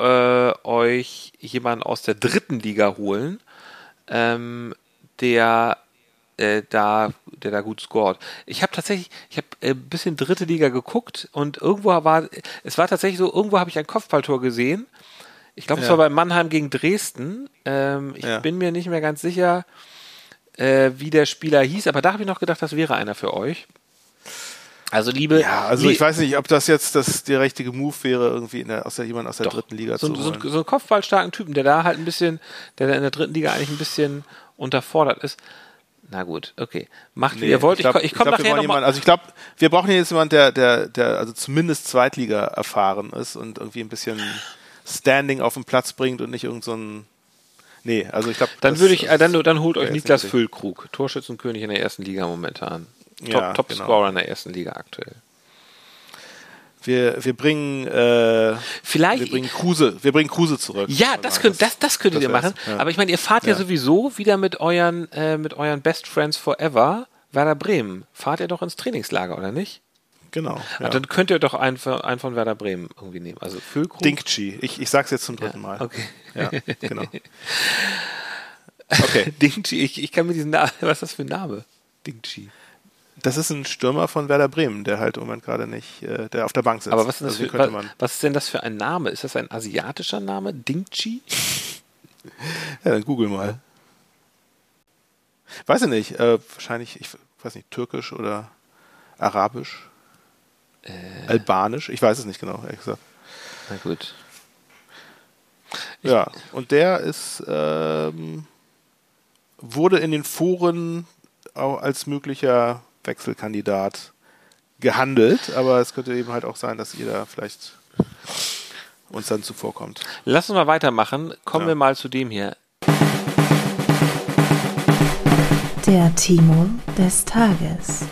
äh, euch jemanden aus der dritten Liga holen, ähm, der äh, da, der da gut scored. Ich habe tatsächlich, ich habe ein äh, bisschen dritte Liga geguckt und irgendwo war, es war tatsächlich so, irgendwo habe ich ein Kopfballtor gesehen. Ich glaube, ja. es war bei Mannheim gegen Dresden. Ähm, ich ja. bin mir nicht mehr ganz sicher, äh, wie der Spieler hieß, aber da habe ich noch gedacht, das wäre einer für euch. Also liebe. Ja, also ich weiß nicht, ob das jetzt das der richtige Move wäre, irgendwie in der, aus der, jemand aus der Doch, dritten Liga so, zu holen. So, so einen kopfballstarken Typen, der da halt ein bisschen, der in der dritten Liga eigentlich ein bisschen unterfordert ist. Na gut, okay. Macht nee, wie ihr wollt. Ich, glaub, ich, ich komme nachher nochmal. Also ich glaube, wir brauchen jetzt jemanden, der, der, der also zumindest Zweitliga erfahren ist und irgendwie ein bisschen Standing auf den Platz bringt und nicht irgend so ein Nee, also ich glaube. Dann würde ich, äh, dann, dann holt euch Niklas Füllkrug, Torschützenkönig in der ersten Liga momentan. Top, Top genau. Scorer in der ersten Liga aktuell. Wir, wir bringen äh, vielleicht wir bringen Kruse, wir bringen Kruse zurück. Ja, das könnt das das könntet das ihr machen. Ja. Aber ich meine, ihr fahrt ja, ja sowieso wieder mit euren äh, mit euren Best Friends Forever Werder Bremen. Fahrt ihr doch ins Trainingslager oder nicht? Genau. Ja. dann könnt ihr doch einen, einen von Werder Bremen irgendwie nehmen. Also Füllkrug. Dinkchi. Ich, ich sag's jetzt zum dritten Mal. Okay. Ja, genau. Okay. Dinkchi, ich, ich kann mir diesen Namen, was ist das für ein Name? Dinkchi. Das ist ein Stürmer von Werder Bremen, der halt im Moment gerade nicht, äh, der auf der Bank sitzt. Aber was ist, das also, für, was, was ist denn das für ein Name? Ist das ein asiatischer Name? Dingchi? ja, dann google mal. Weiß ich nicht. Äh, wahrscheinlich, ich weiß nicht, türkisch oder arabisch? Äh. Albanisch? Ich weiß es nicht genau, ehrlich gesagt. Na gut. Ich ja, und der ist, ähm, wurde in den Foren auch als möglicher Wechselkandidat gehandelt, aber es könnte eben halt auch sein, dass ihr da vielleicht uns dann zuvorkommt. Lass uns mal weitermachen. Kommen ja. wir mal zu dem hier. Der Timo des Tages.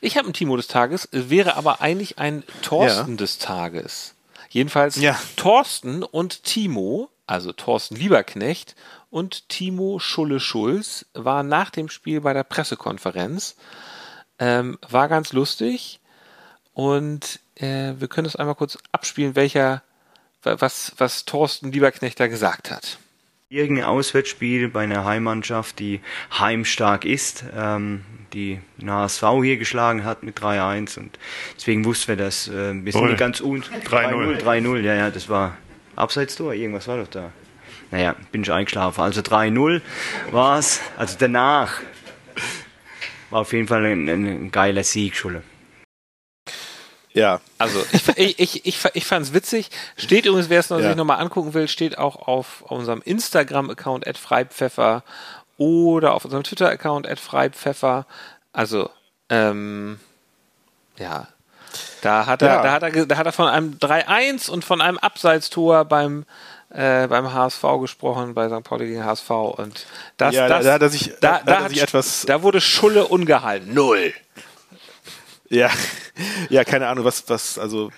Ich habe einen Timo des Tages, wäre aber eigentlich ein Thorsten ja. des Tages. Jedenfalls ja. Thorsten und Timo, also Thorsten Lieberknecht und Timo Schulle-Schulz war nach dem Spiel bei der Pressekonferenz. Ähm, war ganz lustig und äh, wir können es einmal kurz abspielen, welcher, was, was Thorsten Lieberknecht da gesagt hat. Irgendein Auswärtsspiel bei einer Heimmannschaft, die heimstark ist, ähm, die den HSV hier geschlagen hat mit 3-1 und deswegen wussten wir das. Äh, wir sind ganz un 3-0. 3-0, ja, ja, das war Abseitstor, irgendwas war doch da. Naja, bin ich eingeschlafen. Also 3-0 war es. Also danach war auf jeden Fall ein, ein geiler Sieg, Schulle. Ja. Also ich, ich, ich, ich, ich fand es witzig. Steht übrigens, wer es noch ja. sich nochmal angucken will, steht auch auf unserem Instagram-Account at freipfeffer oder auf unserem Twitter-Account @freipfeffer. Also ähm, ja, da hat er, ja. da hat er, da hat er von einem 3-1 und von einem Abseitstor beim äh, beim HSV gesprochen, bei St. Pauli gegen HSV und das, ja, das, da, da, sich, da, da, da, hat, etwas, da wurde Schulle ungehalten, null. Ja, ja, keine Ahnung, was, was, also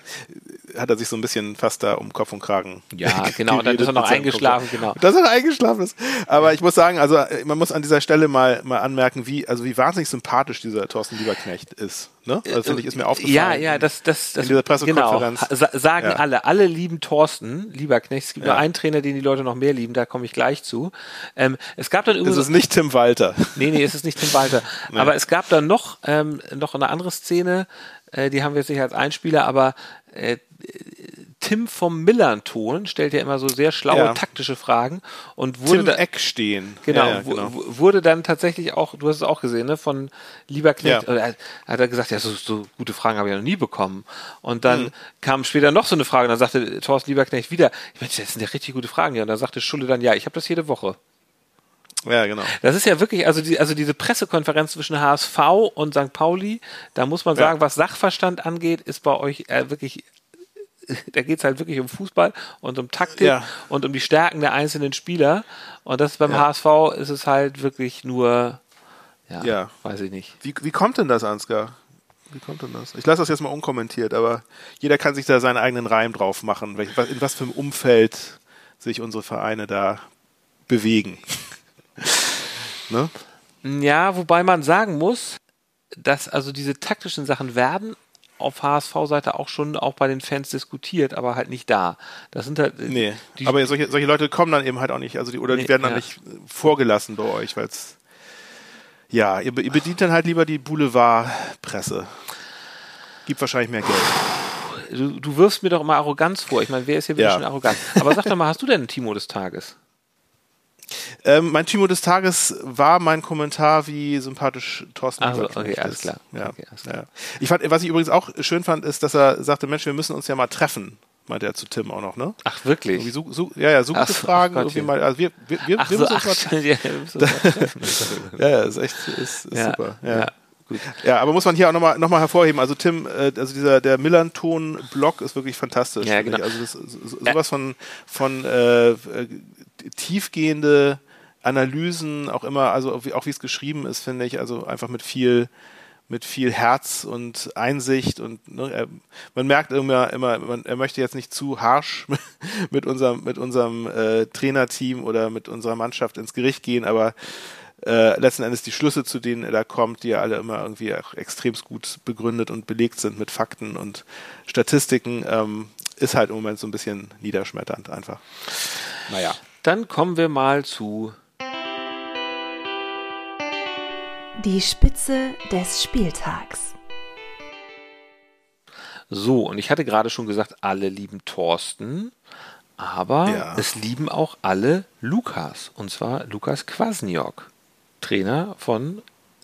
hat er sich so ein bisschen fast da um Kopf und Kragen. Ja, genau, und dann ist er noch eingeschlafen, genau. Dass er eingeschlafen ist. Aber ich muss sagen, also man muss an dieser Stelle mal, mal anmerken, wie, also wie wahnsinnig sympathisch dieser Thorsten Lieberknecht ist. Ne? Also finde ich, ist mir aufgefallen. Ja, ja, das, das, das in dieser Pressekonferenz. Genau, sagen ja. alle, alle lieben Thorsten, Lieberknecht. Es gibt ja. nur einen Trainer, den die Leute noch mehr lieben, da komme ich gleich zu. Ähm, es gab dann übrigens. Es ist nicht Tim Walter. Nee, nee, es ist nicht Tim Walter. nee. Aber es gab dann noch, ähm, noch eine andere Szene, äh, die haben wir jetzt nicht als Einspieler, aber äh, Tim vom Millanton stellt ja immer so sehr schlaue ja. taktische Fragen und wurde Tim da, Eck stehen. Genau, ja, ja, genau, wurde dann tatsächlich auch, du hast es auch gesehen, ne, von Lieberknecht, ja. hat er gesagt, ja, so, so gute Fragen habe ich noch nie bekommen. Und dann mhm. kam später noch so eine Frage, und dann sagte Thorsten Lieberknecht wieder, ich meine, das sind ja richtig gute Fragen, ja. Und dann sagte Schulle dann, ja, ich habe das jede Woche. Ja, genau. Das ist ja wirklich, also, die, also diese Pressekonferenz zwischen HSV und St. Pauli, da muss man sagen, ja. was Sachverstand angeht, ist bei euch äh, wirklich, da geht es halt wirklich um Fußball und um Taktik ja. und um die Stärken der einzelnen Spieler. Und das beim ja. HSV ist es halt wirklich nur, ja, ja. weiß ich nicht. Wie, wie kommt denn das, Ansgar? Wie kommt denn das? Ich lasse das jetzt mal unkommentiert, aber jeder kann sich da seinen eigenen Reim drauf machen, in was für einem Umfeld sich unsere Vereine da bewegen. Ne? Ja, wobei man sagen muss, dass also diese taktischen Sachen werden auf HSV-Seite auch schon auch bei den Fans diskutiert, aber halt nicht da. Das sind halt. Nee, aber solche, solche Leute kommen dann eben halt auch nicht, also die, oder die nee, werden dann ja. nicht vorgelassen bei euch, weil es. Ja, ihr, ihr, bedient dann halt lieber die Boulevardpresse. Gibt wahrscheinlich mehr Geld. Du, du wirfst mir doch immer Arroganz vor. Ich meine, wer ist hier wirklich ja. schon arrogant? Aber sag doch mal, hast du denn ein Timo des Tages? Ähm, mein Timo des Tages war mein Kommentar, wie sympathisch Thorsten also, okay, alles klar. Ja. Okay, alles klar. Ja. Ich fand, was ich übrigens auch schön fand, ist, dass er sagte, Mensch, wir müssen uns ja mal treffen meinte er zu Tim auch noch, ne? Ach, wirklich? So, so, ja, ja, so gute ach, Fragen. Ach irgendwie mal, also wir, wir, wir, ach wir so, müssen uns mal ja, ja, ja, ist echt ist, ist ja, super. Ja. ja. Gut. Ja, aber muss man hier auch nochmal noch mal hervorheben. Also Tim, äh, also dieser der Millanton-Blog ist wirklich fantastisch. Ja, genau. Also das, so, sowas von von äh, äh, tiefgehende Analysen, auch immer, also auch wie es geschrieben ist, finde ich, also einfach mit viel mit viel Herz und Einsicht und ne, er, man merkt immer, immer man, er möchte jetzt nicht zu harsh mit unserem mit unserem äh, Trainerteam oder mit unserer Mannschaft ins Gericht gehen, aber äh, letzten Endes die Schlüsse, zu denen er da kommt, die ja alle immer irgendwie auch extrem gut begründet und belegt sind mit Fakten und Statistiken, ähm, ist halt im Moment so ein bisschen niederschmetternd einfach. Naja. Dann kommen wir mal zu Die Spitze des Spieltags. So, und ich hatte gerade schon gesagt, alle lieben Thorsten, aber ja. es lieben auch alle Lukas, und zwar Lukas Kwasniok, Trainer von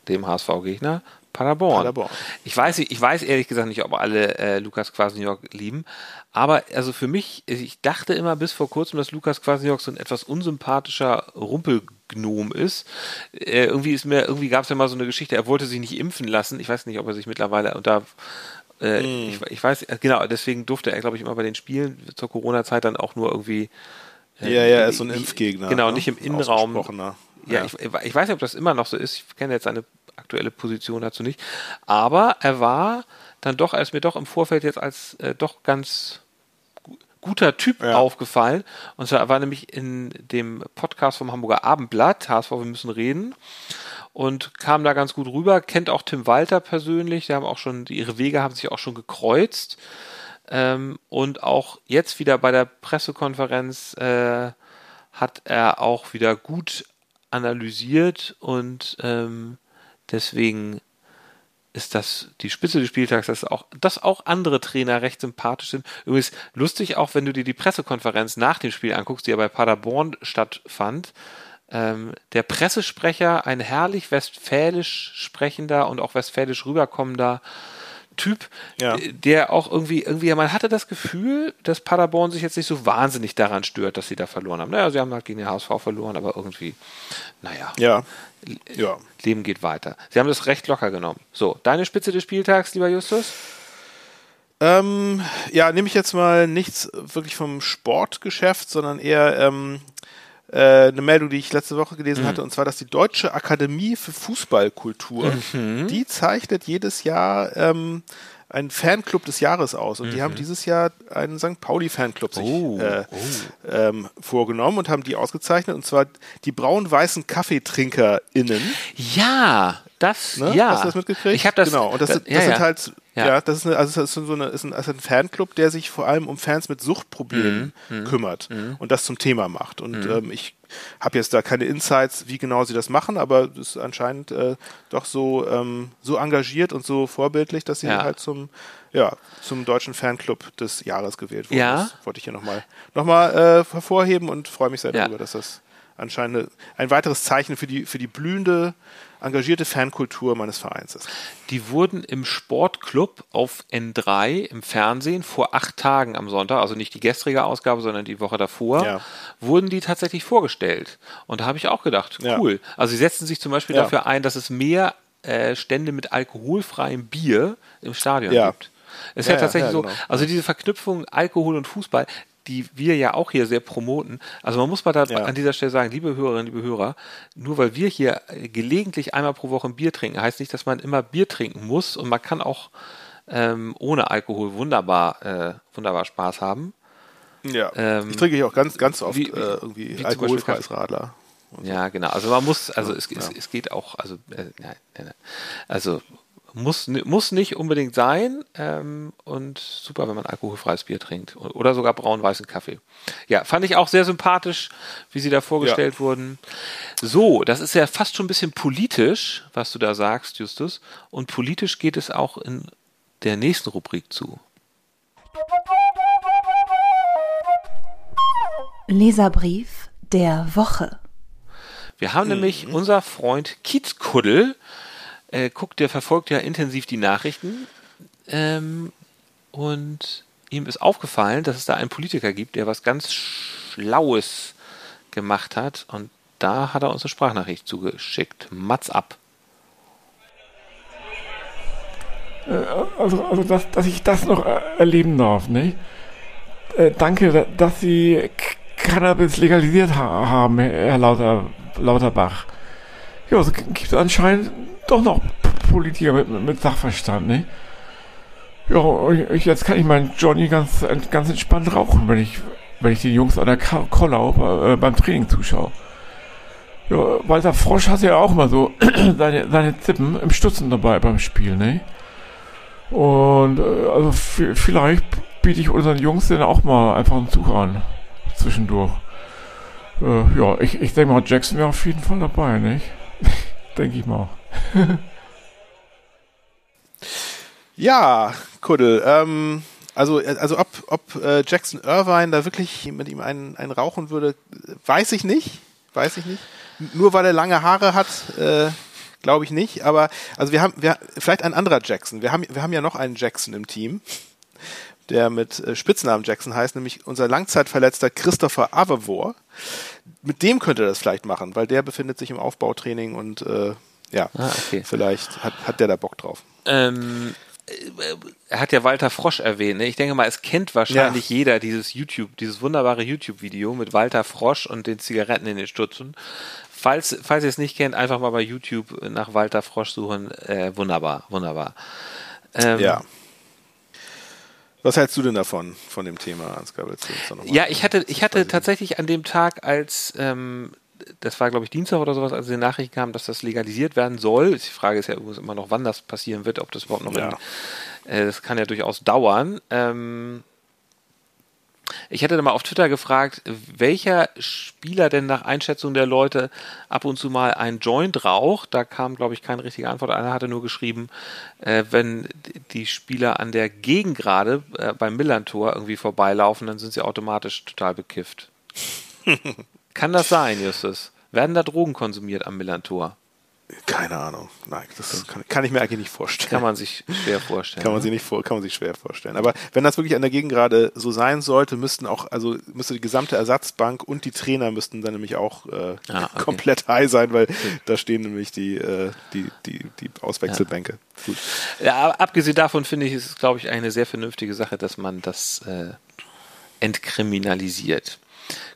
dem HSV-Gegner Paderborn. Paderborn. Ich weiß, ich weiß ehrlich gesagt nicht, ob alle äh, Lukas Kwasniok lieben, aber also für mich, ich dachte immer bis vor kurzem, dass Lukas Kwasniok so ein etwas unsympathischer Rumpelgnom ist. Äh, irgendwie ist mir, irgendwie gab es ja mal so eine Geschichte, er wollte sich nicht impfen lassen. Ich weiß nicht, ob er sich mittlerweile unter äh, mm. ich, ich, weiß, genau, deswegen durfte er, glaube ich, immer bei den Spielen zur Corona-Zeit dann auch nur irgendwie. Äh, ja, ja, er ist so ein Impfgegner. Genau, ne? nicht im Innenraum. Ja, ja. Ich, ich, weiß nicht, ob das immer noch so ist. Ich kenne jetzt seine aktuelle Position dazu nicht. Aber er war dann doch, er ist mir doch im Vorfeld jetzt als äh, doch ganz guter Typ ja. aufgefallen. Und zwar war nämlich in dem Podcast vom Hamburger Abendblatt, HSV, wir müssen reden, und kam da ganz gut rüber, kennt auch Tim Walter persönlich, die haben auch schon, ihre Wege haben sich auch schon gekreuzt. Ähm, und auch jetzt wieder bei der Pressekonferenz äh, hat er auch wieder gut analysiert und ähm, deswegen ist das die Spitze des Spieltags, dass auch, dass auch andere Trainer recht sympathisch sind. Übrigens lustig auch, wenn du dir die Pressekonferenz nach dem Spiel anguckst, die ja bei Paderborn stattfand. Ähm, der Pressesprecher, ein herrlich westfälisch sprechender und auch westfälisch rüberkommender Typ, ja. der auch irgendwie, irgendwie, man hatte das Gefühl, dass Paderborn sich jetzt nicht so wahnsinnig daran stört, dass sie da verloren haben. Naja, sie haben halt gegen den HSV verloren, aber irgendwie, naja. Ja. ja. Leben geht weiter. Sie haben das recht locker genommen. So, deine Spitze des Spieltags, lieber Justus? Ähm, ja, nehme ich jetzt mal nichts wirklich vom Sportgeschäft, sondern eher ähm, äh, eine Meldung, die ich letzte Woche gelesen mhm. hatte, und zwar, dass die Deutsche Akademie für Fußballkultur, mhm. die zeichnet jedes Jahr ähm, einen Fanclub des Jahres aus. Und mhm. die haben mhm. dieses Jahr einen St. Pauli-Fanclub sich oh, äh, oh. Ähm, vorgenommen und haben die ausgezeichnet. Und zwar die braun-weißen KaffeetrinkerInnen. Ja, das, ne? ja. Hast du das mitgekriegt? Ich habe das. Genau. Und das, das, das ja, sind halt ja. ja, das ist, eine, also das ist, so eine, ist, ein, ist ein Fanclub, der sich vor allem um Fans mit Suchtproblemen mhm. mhm. kümmert mhm. und das zum Thema macht. Und mhm. ähm, ich habe jetzt da keine Insights, wie genau sie das machen, aber es ist anscheinend äh, doch so, ähm, so engagiert und so vorbildlich, dass sie ja. halt zum, ja, zum deutschen Fanclub des Jahres gewählt wurden. Ja. Das wollte ich hier nochmal noch mal, äh, hervorheben und freue mich sehr darüber, dass das anscheinend ein weiteres Zeichen für die, für die blühende engagierte Fankultur meines Vereins ist. Die wurden im Sportclub auf N3 im Fernsehen vor acht Tagen am Sonntag, also nicht die gestrige Ausgabe, sondern die Woche davor, ja. wurden die tatsächlich vorgestellt. Und da habe ich auch gedacht, cool. Ja. Also sie setzen sich zum Beispiel ja. dafür ein, dass es mehr äh, Stände mit alkoholfreiem Bier im Stadion gibt. Ist ja, ja tatsächlich ja, genau. so. Also diese Verknüpfung Alkohol und Fußball, die wir ja auch hier sehr promoten. Also man muss mal da ja. an dieser Stelle sagen, liebe Hörerinnen, liebe Hörer, nur weil wir hier gelegentlich einmal pro Woche ein Bier trinken, heißt nicht, dass man immer Bier trinken muss und man kann auch ähm, ohne Alkohol wunderbar, äh, wunderbar Spaß haben. Ja, ähm, ich trinke ich auch ganz, ganz oft wie, wie, äh, irgendwie wie alkoholfreies Radler. Ja, genau. Also man muss, also es, ja. es, es geht auch, also, äh, nein, nein, also muss, muss nicht unbedingt sein ähm, und super, wenn man alkoholfreies Bier trinkt oder sogar braun-weißen Kaffee. Ja, fand ich auch sehr sympathisch, wie sie da vorgestellt ja. wurden. So, das ist ja fast schon ein bisschen politisch, was du da sagst, Justus. Und politisch geht es auch in der nächsten Rubrik zu. Leserbrief der Woche. Wir haben mhm. nämlich unser Freund Kiezkuddel äh, guckt, der verfolgt ja intensiv die Nachrichten ähm, und ihm ist aufgefallen, dass es da einen Politiker gibt, der was ganz Schlaues gemacht hat und da hat er uns eine Sprachnachricht zugeschickt. Mats ab. Äh, also, also dass, dass ich das noch erleben darf, ne? Äh, danke, dass Sie Cannabis legalisiert haben, Herr Lauter, Lauterbach. Ja, es gibt anscheinend doch noch Politiker mit, mit Sachverstand, ne? Ja, jetzt kann ich meinen Johnny ganz, ganz entspannt rauchen, wenn ich, wenn ich die Jungs an der Kollau äh, beim Training zuschaue. Ja, Walter Frosch hat ja auch mal so seine, seine Zippen im Stutzen dabei beim Spiel, ne? Und äh, also vielleicht biete ich unseren Jungs dann auch mal einfach einen Zug an. Zwischendurch. Äh, ja, ich, ich denke mal, Jackson wäre auf jeden Fall dabei, nicht? denke ich mal. ja, Kuddel. Ähm, also, also ob, ob äh, Jackson Irvine da wirklich mit ihm einen, einen rauchen würde, weiß ich nicht. Weiß ich nicht. Nur weil er lange Haare hat, äh, glaube ich nicht. Aber also wir haben, wir, vielleicht ein anderer Jackson. Wir haben, wir haben ja noch einen Jackson im Team, der mit äh, Spitznamen Jackson heißt, nämlich unser langzeitverletzter Christopher Avevor. Mit dem könnte er das vielleicht machen, weil der befindet sich im Aufbautraining und äh, ja, ah, okay. vielleicht hat, hat der da Bock drauf. Ähm, er hat ja Walter Frosch erwähnt. Ne? Ich denke mal, es kennt wahrscheinlich ja. jeder dieses YouTube, dieses wunderbare YouTube-Video mit Walter Frosch und den Zigaretten in den Stutzen. Falls, falls ihr es nicht kennt, einfach mal bei YouTube nach Walter Frosch suchen. Äh, wunderbar, wunderbar. Ähm, ja. Was hältst du denn davon, von dem Thema, Ansgar? Ja, ich hatte, ich hatte tatsächlich an dem Tag, als ähm, das war, glaube ich, Dienstag oder sowas, als die Nachricht kam, dass das legalisiert werden soll. Die Frage ist ja immer noch, wann das passieren wird, ob das überhaupt noch ja. in, äh, das kann ja durchaus dauern. Ähm, ich hätte da mal auf Twitter gefragt, welcher Spieler denn nach Einschätzung der Leute ab und zu mal ein Joint raucht. Da kam, glaube ich, keine richtige Antwort. Einer hatte nur geschrieben, äh, wenn die Spieler an der Gegengrade äh, beim Millantor irgendwie vorbeilaufen, dann sind sie automatisch total bekifft. Kann das sein, Justus? Werden da Drogen konsumiert am Millantor? Keine Ahnung. Nein, das kann, kann, ich mir eigentlich nicht vorstellen. Kann man sich schwer vorstellen. kann man ne? sich nicht vor, kann man sich schwer vorstellen. Aber wenn das wirklich an der Gegend gerade so sein sollte, müssten auch, also müsste die gesamte Ersatzbank und die Trainer müssten dann nämlich auch äh, ah, okay. komplett high sein, weil okay. da stehen nämlich die, äh, die, die, die Auswechselbänke. Ja. Gut. Ja, abgesehen davon finde ich, ist es, glaube ich, eine sehr vernünftige Sache, dass man das äh, entkriminalisiert.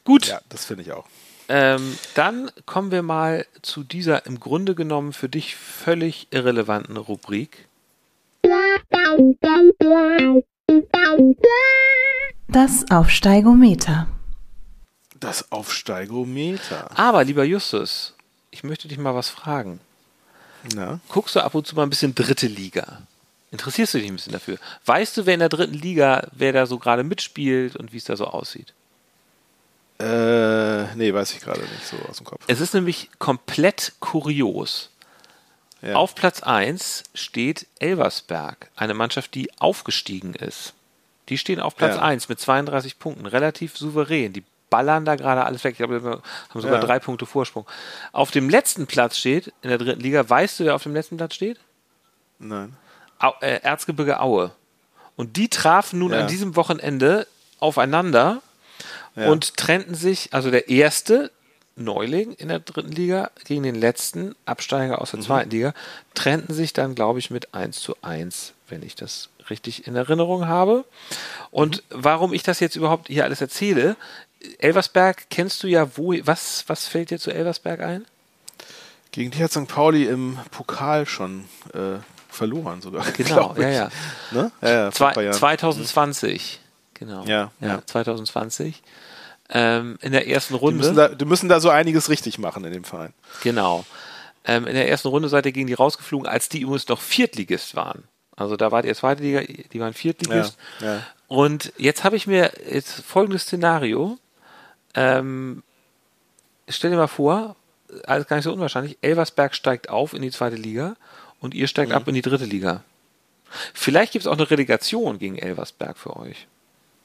Gut. Ja, das finde ich auch. Ähm, dann kommen wir mal zu dieser im Grunde genommen für dich völlig irrelevanten Rubrik. Das Aufsteigometer. Das Aufsteigometer. Aber, lieber Justus, ich möchte dich mal was fragen. Na? Guckst du ab und zu mal ein bisschen dritte Liga? Interessierst du dich ein bisschen dafür? Weißt du, wer in der dritten Liga, wer da so gerade mitspielt und wie es da so aussieht? Äh, nee, weiß ich gerade nicht so aus dem Kopf. Es ist nämlich komplett kurios. Ja. Auf Platz 1 steht Elversberg, eine Mannschaft, die aufgestiegen ist. Die stehen auf Platz ja. 1 mit 32 Punkten, relativ souverän. Die ballern da gerade alles weg. Ich glaube, wir haben sogar ja. drei Punkte Vorsprung. Auf dem letzten Platz steht, in der dritten Liga, weißt du, wer auf dem letzten Platz steht? Nein. Au, äh, Erzgebirge Aue. Und die trafen nun ja. an diesem Wochenende aufeinander ja. und trennten sich, also der erste Neuling in der dritten Liga gegen den letzten Absteiger aus der mhm. zweiten Liga, trennten sich dann, glaube ich, mit 1 zu 1, wenn ich das richtig in Erinnerung habe. Und mhm. warum ich das jetzt überhaupt hier alles erzähle, Elversberg kennst du ja, wo, was, was fällt dir zu Elversberg ein? Gegen die hat St. Pauli im Pokal schon äh, verloren sogar. Genau, ja, ja. Ne? ja, ja 2020. Genau. Ja, ja. 2020. Ähm, in der ersten Runde. Die müssen, da, die müssen da so einiges richtig machen in dem Verein. Genau. Ähm, in der ersten Runde seid ihr gegen die rausgeflogen, als die übrigens noch Viertligist waren. Also da wart ihr zweite Liga, die waren Viertligist. Ja, ja. Und jetzt habe ich mir jetzt folgendes Szenario. Ähm, stell dir mal vor, alles gar nicht so unwahrscheinlich, Elversberg steigt auf in die zweite Liga und ihr steigt mhm. ab in die dritte Liga. Vielleicht gibt es auch eine Relegation gegen Elversberg für euch.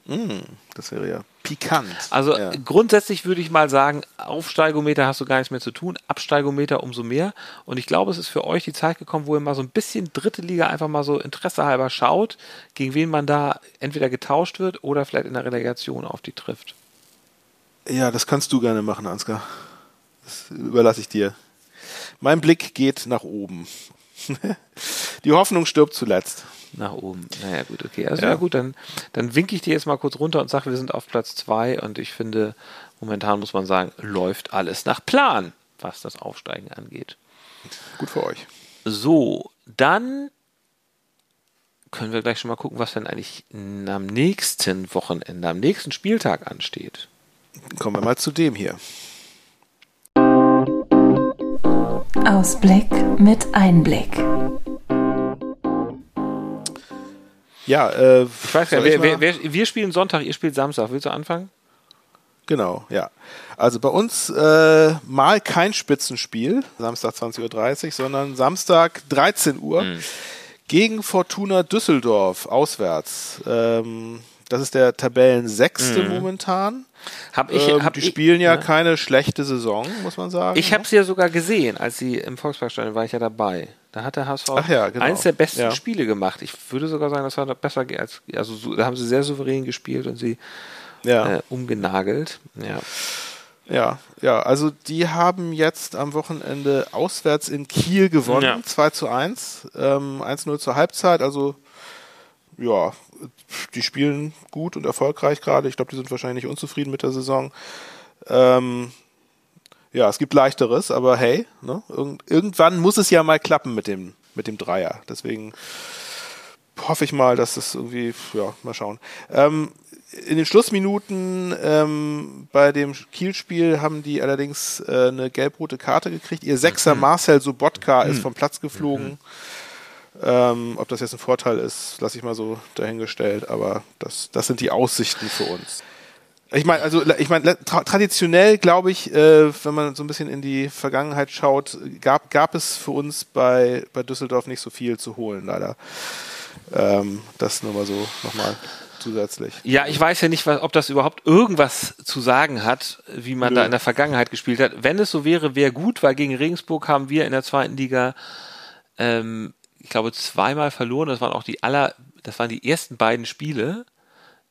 Mm, das wäre ja pikant. Also ja. grundsätzlich würde ich mal sagen, Aufsteigometer hast du gar nichts mehr zu tun, Absteigometer umso mehr. Und ich glaube, es ist für euch die Zeit gekommen, wo ihr mal so ein bisschen dritte Liga einfach mal so interessehalber schaut, gegen wen man da entweder getauscht wird oder vielleicht in der Relegation auf die trifft. Ja, das kannst du gerne machen, Ansgar. Das überlasse ich dir. Mein Blick geht nach oben. die Hoffnung stirbt zuletzt nach oben. Naja, gut, okay. Also ja, ja gut, dann, dann winke ich dir jetzt mal kurz runter und sage, wir sind auf Platz 2 und ich finde, momentan muss man sagen, läuft alles nach Plan, was das Aufsteigen angeht. Gut für euch. So, dann können wir gleich schon mal gucken, was denn eigentlich am nächsten Wochenende, am nächsten Spieltag ansteht. Kommen wir mal zu dem hier. Ausblick mit Einblick. Ja, äh, ich weiß gar nicht, wer, wer, wir spielen Sonntag, ihr spielt Samstag. Willst du anfangen? Genau, ja. Also bei uns äh, mal kein Spitzenspiel, Samstag 20.30 Uhr, sondern Samstag 13 Uhr mhm. gegen Fortuna Düsseldorf auswärts. Ähm, das ist der Tabellensechste mhm. momentan. Hab ich, ähm, hab die spielen ja, ja, keine schlechte Saison, muss man sagen. Ich habe sie ja sogar gesehen, als sie im Volksparkstadion war ich ja dabei. Da hat der HSV ja, genau. eins der besten ja. Spiele gemacht. Ich würde sogar sagen, das war besser als, also da haben sie sehr souverän gespielt und sie ja. äh, umgenagelt. Ja. Ja, ja, also die haben jetzt am Wochenende auswärts in Kiel gewonnen, ja. 2 zu 1, ähm, 1-0 zur Halbzeit, also ja, die spielen gut und erfolgreich gerade. Ich glaube, die sind wahrscheinlich nicht unzufrieden mit der Saison. Ähm, ja, es gibt leichteres, aber hey, ne, irgend, irgendwann muss es ja mal klappen mit dem, mit dem Dreier. Deswegen hoffe ich mal, dass das irgendwie, ja, mal schauen. Ähm, in den Schlussminuten ähm, bei dem Kielspiel haben die allerdings äh, eine gelb-rote Karte gekriegt. Ihr Sechser mhm. Marcel Sobotka ist mhm. vom Platz geflogen. Mhm. Ähm, ob das jetzt ein Vorteil ist, lasse ich mal so dahingestellt, aber das, das sind die Aussichten für uns. Ich meine, also ich meine, tra traditionell glaube ich, äh, wenn man so ein bisschen in die Vergangenheit schaut, gab, gab es für uns bei, bei Düsseldorf nicht so viel zu holen, leider. Ähm, das nur mal so nochmal zusätzlich. Ja, ich weiß ja nicht, ob das überhaupt irgendwas zu sagen hat, wie man Nö. da in der Vergangenheit gespielt hat. Wenn es so wäre, wäre gut, weil gegen Regensburg haben wir in der zweiten Liga, ähm, ich glaube, zweimal verloren. Das waren auch die aller, das waren die ersten beiden Spiele.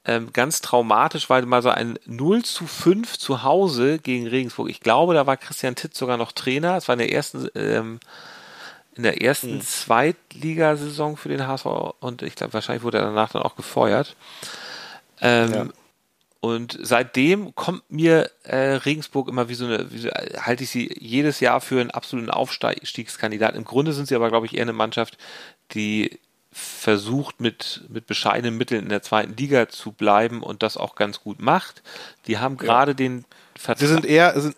Ähm, ganz traumatisch, weil mal so ein 0 zu 5 zu Hause gegen Regensburg. Ich glaube, da war Christian Titt sogar noch Trainer. Es war in der ersten ähm, in der ersten mhm. Zweitligasaison für den HSV und ich glaube, wahrscheinlich wurde er danach dann auch gefeuert. Ähm, ja. Und seitdem kommt mir äh, Regensburg immer wie so eine, wie so, halte ich sie jedes Jahr für einen absoluten Aufstiegskandidaten. Im Grunde sind sie aber, glaube ich, eher eine Mannschaft, die versucht mit, mit bescheidenen Mitteln in der zweiten Liga zu bleiben und das auch ganz gut macht. Die haben gerade ja. den Vertrag. Sie sind eher, sind,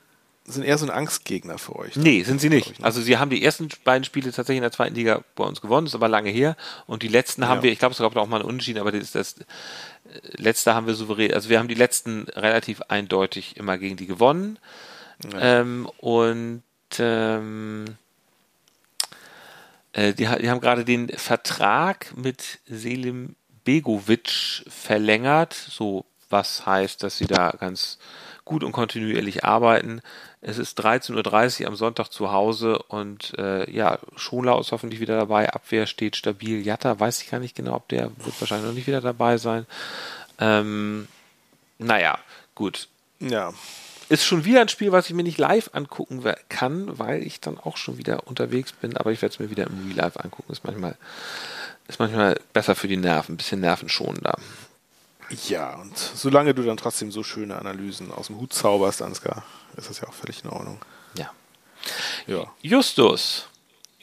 sind eher so ein Angstgegner für euch. Ne? Nee, sind sie nicht. Ich, ne? Also sie haben die ersten beiden Spiele tatsächlich in der zweiten Liga bei uns gewonnen, ist aber lange her. Und die letzten ja. haben wir, ich glaube, es gab auch mal einen Unentschieden, aber das, das äh, letzte haben wir souverän, also wir haben die letzten relativ eindeutig immer gegen die gewonnen. Ja. Ähm, und ähm, äh, die, die, haben gerade den Vertrag mit Selim Begovic verlängert, so was heißt, dass sie da ganz gut und kontinuierlich arbeiten. Es ist 13.30 Uhr am Sonntag zu Hause und äh, ja, Schola ist hoffentlich wieder dabei. Abwehr steht stabil. Jatta weiß ich gar nicht genau, ob der wird wahrscheinlich noch nicht wieder dabei sein. Ähm, naja, gut. Ja. Ist schon wieder ein Spiel, was ich mir nicht live angucken kann, weil ich dann auch schon wieder unterwegs bin, aber ich werde es mir wieder im Real Life angucken. Ist manchmal, ist manchmal besser für die Nerven, ein bisschen nervenschonender. Ja, und solange du dann trotzdem so schöne Analysen aus dem Hut zauberst, Ansgar, ist das ja auch völlig in Ordnung. Ja. ja. Justus.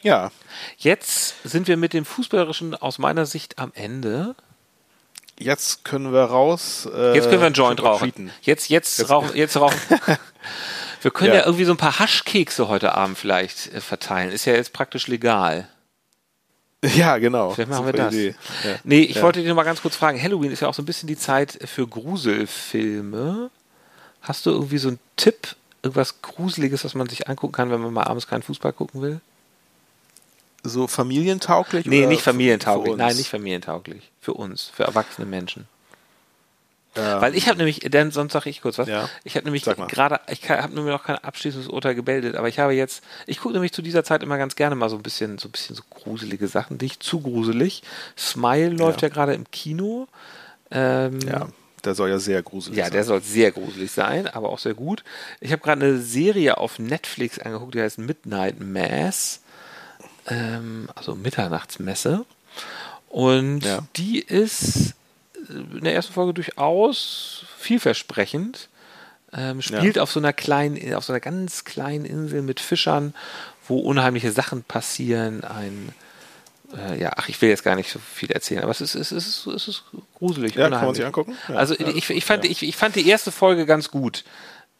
Ja. Jetzt sind wir mit dem Fußballerischen aus meiner Sicht am Ende. Jetzt können wir raus. Äh, jetzt können wir einen Joint rauchen. Jetzt, jetzt, jetzt rauchen. Jetzt rauchen. wir können ja. ja. irgendwie so ein paar Haschkekse heute Abend vielleicht äh, verteilen. Ist ja jetzt praktisch legal. Ja, genau. Vielleicht machen Super wir das. Ja. Nee, ich ja. wollte dich noch mal ganz kurz fragen. Halloween ist ja auch so ein bisschen die Zeit für Gruselfilme. Hast du irgendwie so einen Tipp, irgendwas Gruseliges, was man sich angucken kann, wenn man mal abends keinen Fußball gucken will? So familientauglich? Nee, nicht familientauglich. Nein, nicht familientauglich. Für uns, für erwachsene Menschen. Ähm, Weil ich habe nämlich, denn sonst sage ich kurz was. Ja, ich habe nämlich gerade, ich habe mir noch kein abschließendes Urteil gebildet, aber ich habe jetzt, ich gucke nämlich zu dieser Zeit immer ganz gerne mal so ein bisschen, so ein bisschen so gruselige Sachen, nicht zu gruselig. Smile läuft ja, ja gerade im Kino. Ähm, ja, der soll ja sehr gruselig ja, sein. Ja, der soll sehr gruselig sein, aber auch sehr gut. Ich habe gerade eine Serie auf Netflix angeguckt, die heißt Midnight Mass, ähm, also Mitternachtsmesse. Und ja. die ist in der ersten Folge durchaus vielversprechend. Ähm, spielt ja. auf so einer kleinen, auf so einer ganz kleinen Insel mit Fischern, wo unheimliche Sachen passieren. Ein äh, ja, ach, ich will jetzt gar nicht so viel erzählen, aber es ist, es ist, es ist gruselig. Ja, unheimlich. kann man sich angucken. Ja, also ich, ich, fand, ich, ich fand die erste Folge ganz gut.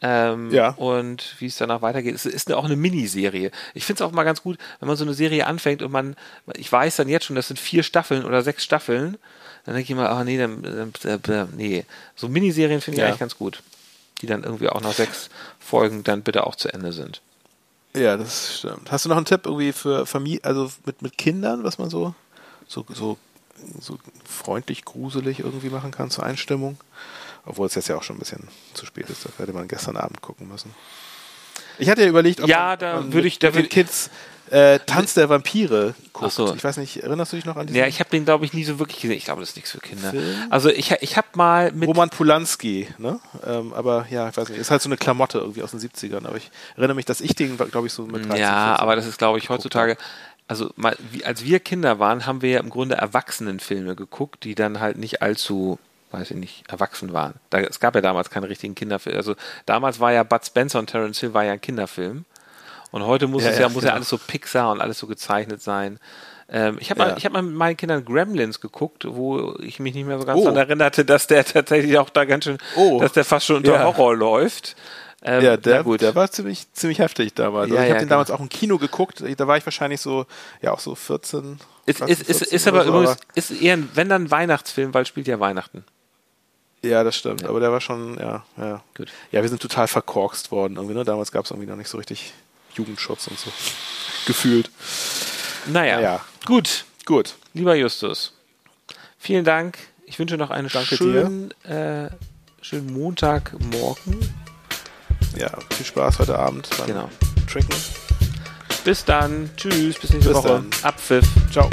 Ähm, ja. Und wie es danach weitergeht, es ist auch eine Miniserie. Ich finde es auch mal ganz gut, wenn man so eine Serie anfängt und man, ich weiß dann jetzt schon, das sind vier Staffeln oder sechs Staffeln dann denke ich immer, ach nee, dann, dann, nee. So Miniserien finde ich ja. eigentlich ganz gut. Die dann irgendwie auch nach sechs Folgen dann bitte auch zu Ende sind. Ja, das stimmt. Hast du noch einen Tipp irgendwie für Familie, also mit, mit Kindern, was man so, so, so, so freundlich, gruselig irgendwie machen kann zur Einstimmung? Obwohl es jetzt ja auch schon ein bisschen zu spät ist, das hätte man gestern Abend gucken müssen. Ich hatte ja überlegt, ob ja, da würde ich, da würde Kids äh, Tanz der Vampire guckt. So. Ich weiß nicht, erinnerst du dich noch an diesen? Ja, ich habe den, glaube ich, nie so wirklich gesehen. Ich glaube, das ist nichts für Kinder. Film? Also ich, ich habe mal mit... Roman Polanski, ne? Ähm, aber ja, ich weiß nicht, ist halt so eine Klamotte irgendwie aus den 70ern. Aber ich erinnere mich, dass ich den, glaube ich, so mit 13, Ja, aber das ist, glaube ich, heutzutage... Also mal, wie, als wir Kinder waren, haben wir ja im Grunde Erwachsenenfilme geguckt, die dann halt nicht allzu weiß ich nicht, erwachsen waren. Da, es gab ja damals keine richtigen Kinderfilme. Also damals war ja Bud Spencer und Terence Hill war ja ein Kinderfilm. Und heute muss ja, es ja, ja muss ja alles so Pixar und alles so gezeichnet sein. Ähm, ich habe ja. mal, ich hab mal mit meinen Kindern Gremlins geguckt, wo ich mich nicht mehr so ganz oh. daran erinnerte, dass der tatsächlich auch da ganz schön, oh. dass der fast schon unter. Horror läuft. Ähm, ja, der, der war ziemlich, ziemlich heftig damals. Also ja, ich habe ja, den damals auch im Kino geguckt. Da war ich wahrscheinlich so, ja, auch so 14. Ist, ist, ist, ist aber so, übrigens, ist eher, ein, wenn dann ein Weihnachtsfilm, weil spielt ja Weihnachten. Ja, das stimmt. Ja. Aber der war schon, ja, ja. Gut. Ja, wir sind total verkorkst worden irgendwie, ne? Damals gab es irgendwie noch nicht so richtig Jugendschutz und so. Gefühlt. Naja. naja. Gut. Gut. Lieber Justus, vielen Dank. Ich wünsche noch einen Danke schönen, äh, schönen Montagmorgen. Ja, viel Spaß heute Abend beim Genau. Trinken. Bis dann. Tschüss. Bis nächste Bis Woche. dann. Abpfiff. Ciao.